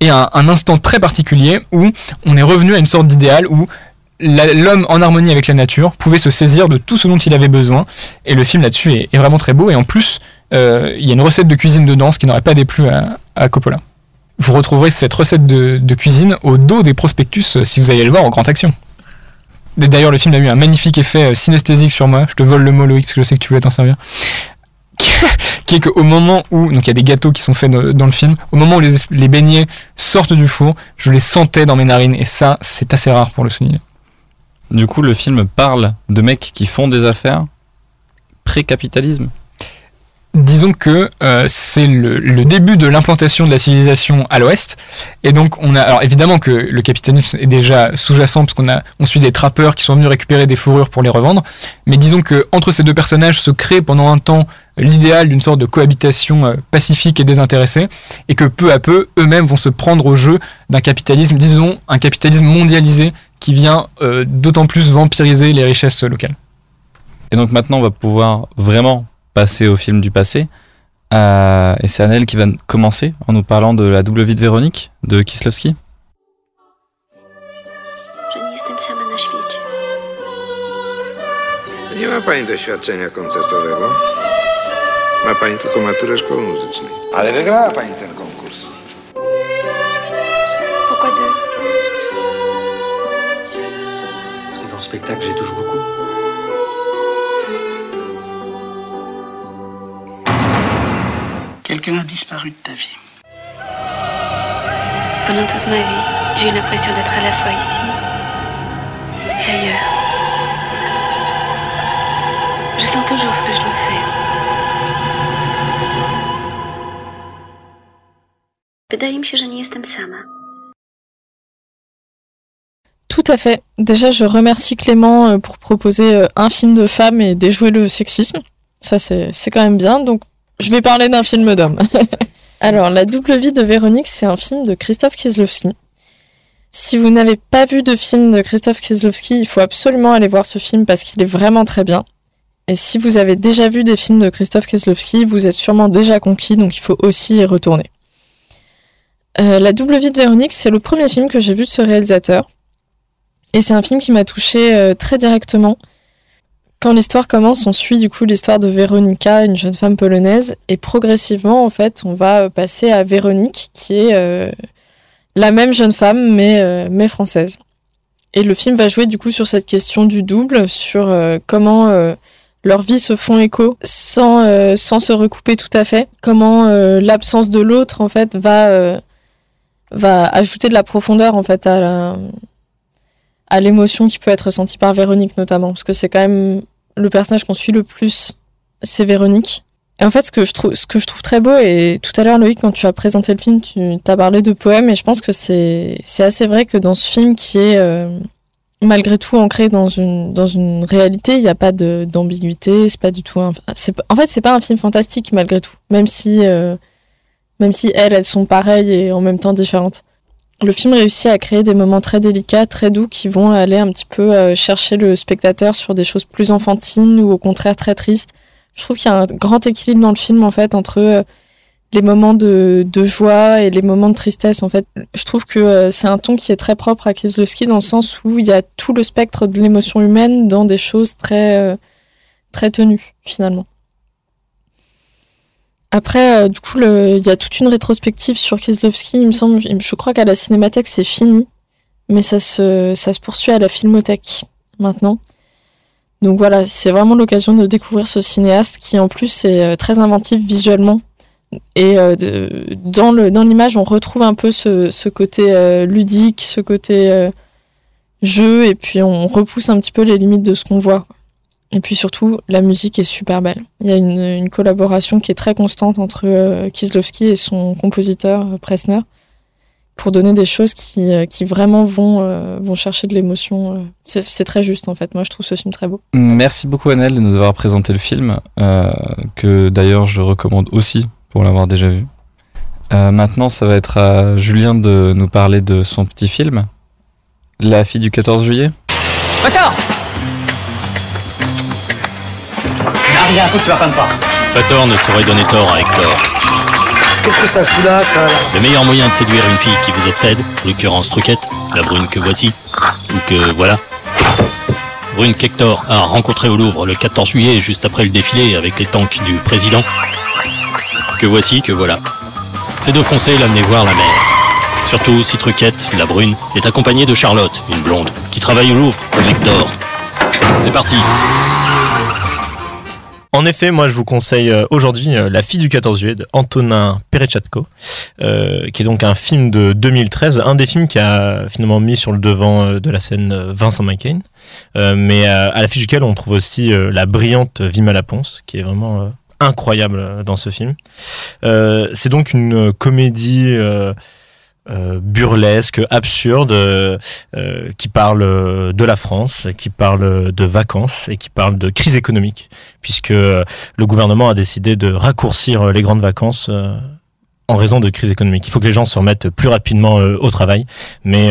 D: et un, instant très particulier où on est revenu à une sorte d'idéal où l'homme en harmonie avec la nature pouvait se saisir de tout ce dont il avait besoin. Et le film là-dessus est, vraiment très beau. Et en plus, euh, il y a une recette de cuisine dedans, qui n'aurait pas déplu à, à, Coppola. Vous retrouverez cette recette de, de, cuisine au dos des prospectus euh, si vous allez le voir en grande action. D'ailleurs, le film a eu un magnifique effet euh, synesthésique sur moi. Je te vole le mot, Loïc, parce que je sais que tu voulais t'en servir *laughs* qui est qu'au moment où, donc il y a des gâteaux qui sont faits dans le film, au moment où les, les, beignets sortent du four, je les sentais dans mes narines, et ça, c'est assez rare pour le souligner.
G: Du coup, le film parle de mecs qui font des affaires pré-capitalisme?
D: Disons que euh, c'est le, début de l'implantation de la civilisation à l'ouest. Et donc, on a. Alors, évidemment que le capitalisme est déjà sous-jacent, parce qu'on a, on suit des trappeurs qui sont venus récupérer des fourrures pour les revendre. Mais disons que entre ces deux personnages se crée pendant un temps l'idéal d'une sorte de cohabitation euh, pacifique et désintéressée, et que peu à peu, eux-mêmes vont se prendre au jeu d'un capitalisme, disons, un capitalisme mondialisé qui vient euh, d'autant plus vampiriser les richesses locales.
G: Et donc maintenant, on va pouvoir vraiment passer au film du passé. Euh, et c'est Annelle qui va commencer en nous parlant de la double vie de Véronique de Kislowski.
M: Nie ma pani doświadczenia koncertowego? Ma pani tylko maturę szkoły muzycznej. Ale wygrała pani ten konkurs.
I: Pourquoi deux
K: Parce que dans le spectacle, j'ai touche beaucoup.
J: Quelqu'un a disparu de ta vie.
I: Pendant toute ma vie, j'ai eu l'impression d'être à la fois ici et ailleurs. Je sens toujours ce que je dois faire. Wydaje mi się, że nie jestem sama.
F: Tout à fait. Déjà, je remercie Clément euh, pour proposer euh, un film de femme et déjouer le sexisme. Ça, c'est quand même bien. Donc, je vais parler d'un film d'homme. *laughs* Alors, La double vie de Véronique, c'est un film de Christophe Kieslowski. Si vous n'avez pas vu de film de Christophe Kieslowski, il faut absolument aller voir ce film parce qu'il est vraiment très bien. Et si vous avez déjà vu des films de Christophe Kieslowski, vous êtes sûrement déjà conquis, donc il faut aussi y retourner. Euh, La double vie de Véronique, c'est le premier film que j'ai vu de ce réalisateur. Et c'est un film qui m'a touché euh, très directement. Quand l'histoire commence, on suit du coup l'histoire de Véronica, une jeune femme polonaise, et progressivement, en fait, on va passer à Véronique, qui est euh, la même jeune femme, mais, euh, mais française. Et le film va jouer du coup sur cette question du double, sur euh, comment euh, leurs vies se font écho sans, euh, sans se recouper tout à fait, comment euh, l'absence de l'autre, en fait, va, euh, va ajouter de la profondeur, en fait, à la à l'émotion qui peut être ressentie par Véronique notamment, parce que c'est quand même le personnage qu'on suit le plus, c'est Véronique. Et en fait, ce que je trouve, ce que je trouve très beau, et tout à l'heure Loïc, quand tu as présenté le film, tu as parlé de poèmes, et je pense que c'est c'est assez vrai que dans ce film qui est euh, malgré tout ancré dans une dans une réalité, il n'y a pas de d'ambiguïté, c'est pas du tout un, en fait c'est pas un film fantastique malgré tout, même si euh, même si elles elles sont pareilles et en même temps différentes. Le film réussit à créer des moments très délicats, très doux, qui vont aller un petit peu euh, chercher le spectateur sur des choses plus enfantines ou au contraire très tristes. Je trouve qu'il y a un grand équilibre dans le film en fait entre euh, les moments de, joie et les moments de tristesse. En fait, je trouve que euh, c'est un ton qui est très propre à Kieslowski dans le sens où il y a tout le spectre de l'émotion humaine dans des choses très très tenues finalement. Après, euh, du coup, il y a toute une rétrospective sur Kieslowski. Il me semble, je crois qu'à la Cinémathèque c'est fini, mais ça se ça se poursuit à la Filmothèque maintenant. Donc voilà, c'est vraiment l'occasion de découvrir ce cinéaste qui en plus est euh, très inventif visuellement. Et euh, dans le dans l'image, on retrouve un peu ce, côté ludique, ce côté jeu, et puis on repousse un petit peu les limites de ce qu'on voit. Et puis surtout, la musique est super belle. Il y a une, une collaboration qui est très constante entre euh, Kieslowski et son compositeur euh, Pressner pour donner des choses qui, euh, qui vraiment vont, euh, vont chercher de l'émotion. C'est c'est très juste en fait. Moi, je trouve ce film très beau.
G: Merci beaucoup Annelle de nous avoir présenté le film, euh, que d'ailleurs je recommande aussi pour l'avoir déjà vu. Euh, maintenant, ça va être à Julien de nous parler de son petit film, La fille du 14 juillet.
J: Retard Il y a un truc que tu vas pas me
N: tort ne saurait donner tort à Hector.
K: Qu'est-ce que ça fout là, ça là
N: Le meilleur moyen de séduire une fille qui vous obsède, l'occurrence Truquette, la brune que voici, ou que voilà. Brune qu'Hector a rencontré au Louvre le 14 juillet, juste après le défilé avec les tanks du président. Que voici, que voilà. C'est de foncer et l'amener voir la mer. Surtout si Truquette, la brune, est accompagnée de Charlotte, une blonde, qui travaille au Louvre pour Hector. C'est parti
E: En effet, moi je vous conseille euh, aujourd'hui euh, La fille du 14 juillet de Antonin Perechatko, euh, qui est donc un film de 2013, un des films qui a finalement mis sur le devant de la scène Vincent McCain, mais à l'affiche duquel on trouve aussi la brillante Vima Laponce, qui est vraiment incroyable dans ce film. C'est donc une comédie euh, burlesque, absurde, euh, qui parle euh, de la France, qui parle de vacances et qui parle de crise économique, puisque le gouvernement a décidé de raccourcir les grandes vacances en raison de crise économique. Il faut que les gens se remettent plus rapidement au travail, mais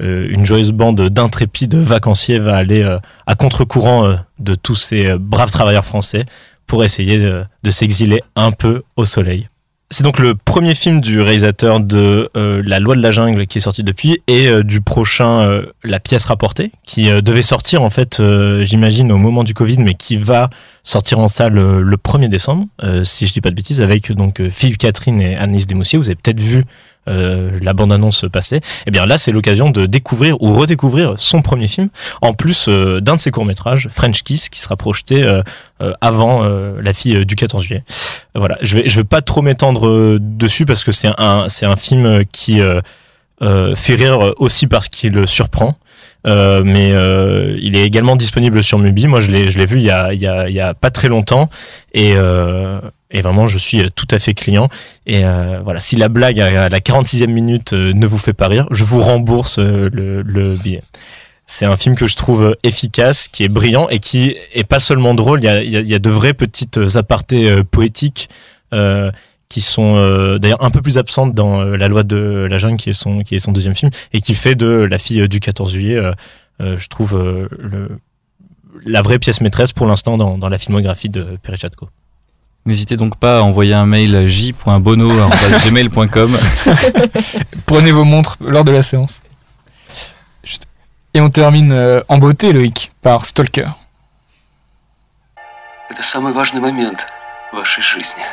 E: une joyeuse bande d'intrépides vacanciers va aller à contre-courant de tous ces braves travailleurs français pour essayer de s'exiler un peu au soleil. C'est donc le premier film du réalisateur de euh, La loi de la jungle qui est sorti depuis et euh, du prochain euh, La pièce rapportée qui devait sortir en fait j'imagine au moment du Covid mais qui va sortir en salle le 1er décembre si je dis pas de bêtises avec donc Philippe Catherine et Agnès Desmoustiers vous avez peut-être vu euh, la bande-annonce passer, et bien là c'est l'occasion de découvrir ou redécouvrir son premier film, en plus euh, d'un de ses courts-métrages, French Kiss, qui sera projeté euh, euh, avant euh, La fille du 14 juillet. Voilà, je vais, je vais pas trop m'étendre dessus parce que c'est un, c'est un film qui fait rire aussi parce qu'il surprend. Euh, mais euh, il est également disponible sur Mubi. Moi, je l'ai, je l'ai vu il y a, il y a, il y a pas très longtemps et, euh, et vraiment, je suis tout à fait client. Et euh, voilà, si la blague à la 46e minute euh, ne vous fait pas rire, je vous rembourse euh, le, le billet. C'est un film que je trouve efficace, qui est brillant et qui est pas seulement drôle. Il y a, y a, de vraies petites apartés euh, poétiques. Euh, qui sont euh, d'ailleurs un peu plus absentes dans euh, La loi de la jungle, qui est son, qui est son deuxième film, et qui fait de La fille du 14 juillet, euh, euh, je trouve, euh, le, la vraie pièce maîtresse pour l'instant dans, dans la filmographie de Perechatko.
G: N'hésitez donc pas à envoyer un mail à j.bono.gmail.com. *laughs*
D: Prenez vos montres lors de la séance. Juste. Et on termine euh, en beauté, Loïc, par Stalker.
O: Это самый важный момент в вашей жизни.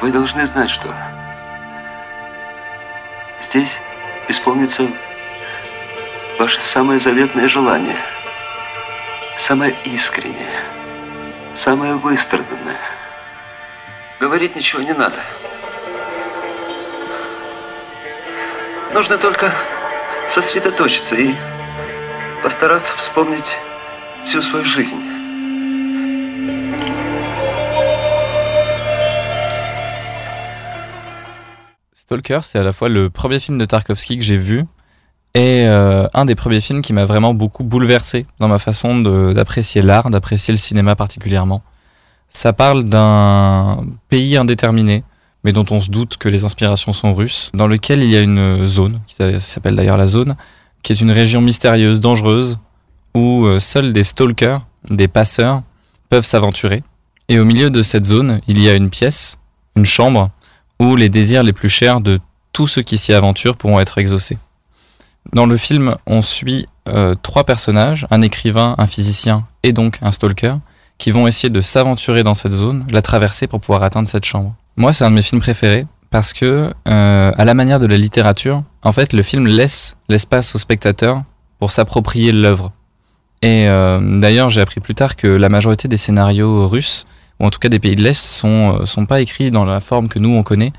O: Вы должны знать, что здесь исполнится ваше самое заветное желание, самое искреннее, Самое выстраданное. Говорить ничего не надо. Нужно только сосредоточиться и постараться vспомнить всю свою жизнь.
G: Stalker, c'est à la fois le premier film de Tarkovsky que j'ai vu et euh, un des premiers films qui m'a vraiment beaucoup bouleversé dans ma façon d'apprécier l'art, d'apprécier le cinéma particulièrement. Ça parle d'un pays indéterminé, mais dont on se doute que les inspirations sont russes, dans lequel il y a une zone, qui s'appelle d'ailleurs la zone, qui est une région mystérieuse, dangereuse, où euh, seuls des stalkers, des passeurs, peuvent s'aventurer. Et au milieu de cette zone, il y a une pièce, une chambre, où les désirs les plus chers de tous ceux qui s'y aventurent pourront être exaucés. Dans le film, on suit euh, trois personnages, un écrivain, un physicien et donc un stalker, qui vont essayer de s'aventurer dans cette zone, la traverser pour pouvoir atteindre cette chambre. Moi, c'est un de mes films préférés parce que, euh, à la manière de la littérature, en fait, le film laisse l'espace au spectateur pour s'approprier l'œuvre. Et euh, d'ailleurs, j'ai appris plus tard que la majorité des scénarios russes, ou en tout cas des pays de l'Est, sont, sont pas écrits dans la forme que nous on connaît,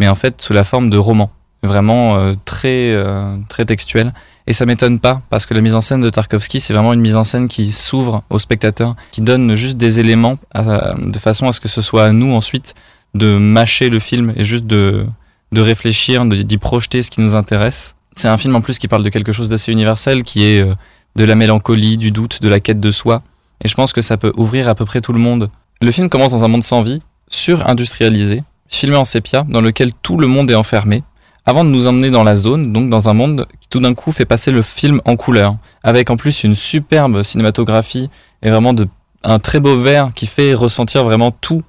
G: mais en fait sous la forme de romans, vraiment euh, très, euh, très textuels. Et ça m'étonne pas, parce que la mise en scène de Tarkovsky, c'est vraiment une mise en scène qui s'ouvre au spectateur, qui donne juste des éléments euh, de façon à ce que ce soit à nous ensuite de mâcher le film et juste de, de réfléchir, d'y projeter ce qui nous intéresse. C'est un film en plus qui parle de quelque chose d'assez universel, qui est euh, de la mélancolie, du doute, de la quête de soi. Et je pense que ça peut ouvrir à peu près tout le monde. Le film commence dans un monde sans vie, sur-industrialisé, filmé en sépia, dans lequel tout le monde est enfermé, avant de nous emmener dans la zone, donc dans un monde qui tout d'un coup fait passer le film en couleur, avec en plus une superbe cinématographie et vraiment un très beau vert qui fait ressentir vraiment tout,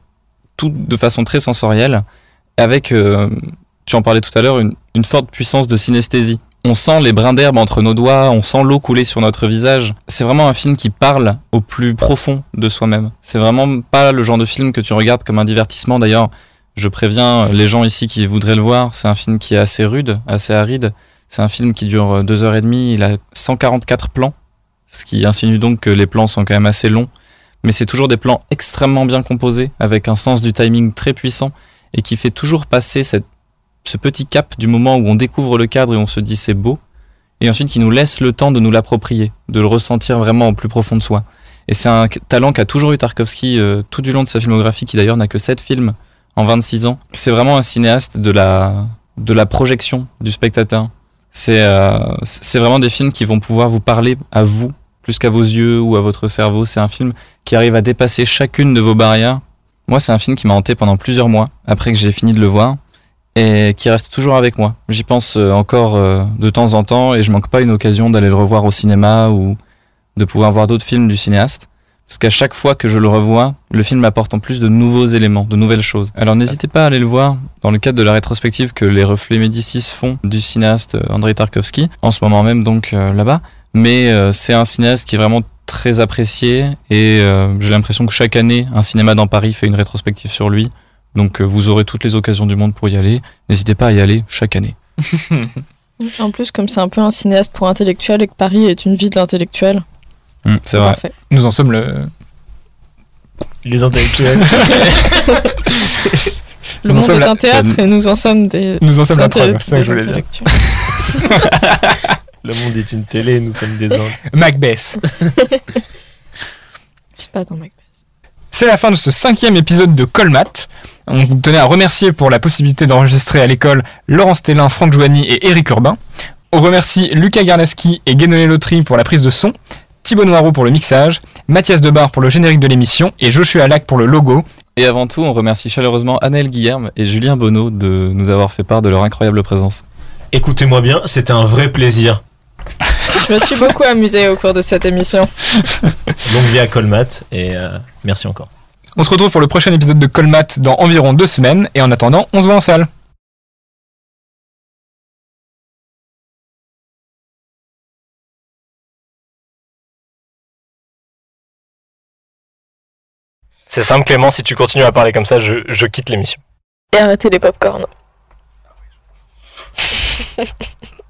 G: tout de façon très sensorielle, avec, euh, tu en parlais tout à l'heure, une, une forte puissance de synesthésie. On sent les brins d'herbe entre nos doigts, on sent l'eau couler sur notre visage. C'est vraiment un film qui parle au plus profond de soi-même. C'est vraiment pas le genre de film que tu regardes comme un divertissement. D'ailleurs, je préviens les gens ici qui voudraient le voir, c'est un film qui est assez rude, assez aride. C'est un film qui dure deux heures et demie, il a 144 plans, ce qui insinue donc que les plans sont quand même assez longs. Mais c'est toujours des plans extrêmement bien composés, avec un sens du timing très puissant, et qui fait toujours passer ce petit cap du moment où on découvre le cadre et on se dit c'est beau, et ensuite qui nous laisse le temps de nous l'approprier, de le ressentir vraiment au plus profond de soi. Et c'est un talent qu'a toujours eu Tarkovsky euh, tout du long de sa filmographie, qui d'ailleurs n'a que 7 films en 26 ans. C'est vraiment un cinéaste de la, de la projection du spectateur. C'est euh, vraiment des films qui vont pouvoir vous parler à vous, plus qu'à vos yeux ou à votre cerveau. C'est un film qui arrive à dépasser chacune de vos barrières. Moi, c'est un film qui m'a hanté pendant plusieurs mois, après que j'ai fini de le voir et qui reste toujours avec moi. J'y pense euh, encore euh, de temps en temps et je manque pas une occasion d'aller le revoir au cinéma ou de pouvoir voir d'autres films du cinéaste. Parce qu'à chaque fois que je le revois, le film apporte en plus de nouveaux éléments, de nouvelles choses. Alors n'hésitez pas à aller le voir dans le cadre de la rétrospective que les Reflets Médicis font du cinéaste euh, Andrei Tarkovsky, en ce moment même donc euh, là-bas. Mais euh, c'est un cinéaste qui est vraiment très apprécié et euh, j'ai l'impression que chaque année, un cinéma dans Paris fait une rétrospective sur lui. Donc euh, vous aurez toutes les occasions du monde pour y aller. N'hésitez pas à y aller chaque année. *laughs*
F: En plus, comme c'est un peu un cinéaste pour intellectuels et que Paris est une ville d'intellectuels.
G: Mm, c'est vrai.
F: parfait.
D: Nous en sommes le.
E: Les intellectuels. *laughs*
F: Le
D: Nous
F: monde est
D: la-
F: un théâtre et nous en sommes des.
D: Nous en sommes la preuve, c'est ça que je voulais dire.
F: intellectuels. *laughs*
E: Le monde est une télé, nous sommes des anges.
D: Macbeth. *laughs*
F: C'est pas dans Macbeth.
D: C'est la fin de ce cinquième épisode de Colmat. On tenait à remercier pour la possibilité d'enregistrer à l'école Laurence Tellin, Franck Joigny et Éric Urbain. On remercie Lucas Garnaski et Guénolé Lotry pour la prise de son, Thibaut Noireau pour le mixage, Mathias Debar pour le générique de l'émission et Joshua Lac pour le logo.
G: Et avant tout, on remercie chaleureusement Annelle Guillerme et Julien Bonneau de nous avoir fait part de leur incroyable présence.
E: Écoutez-moi bien, c'était un vrai plaisir.
F: Je me suis beaucoup amusée au cours de cette émission.
E: Longue vie à Colmat et euh, merci encore.
D: On se retrouve pour le prochain épisode de Colmat dans environ deux semaines et en attendant, on se voit en salle.
E: C'est simple, Clément, si tu continues à parler comme ça, je, je quitte l'émission.
F: Et arrêtez les popcorn. *laughs*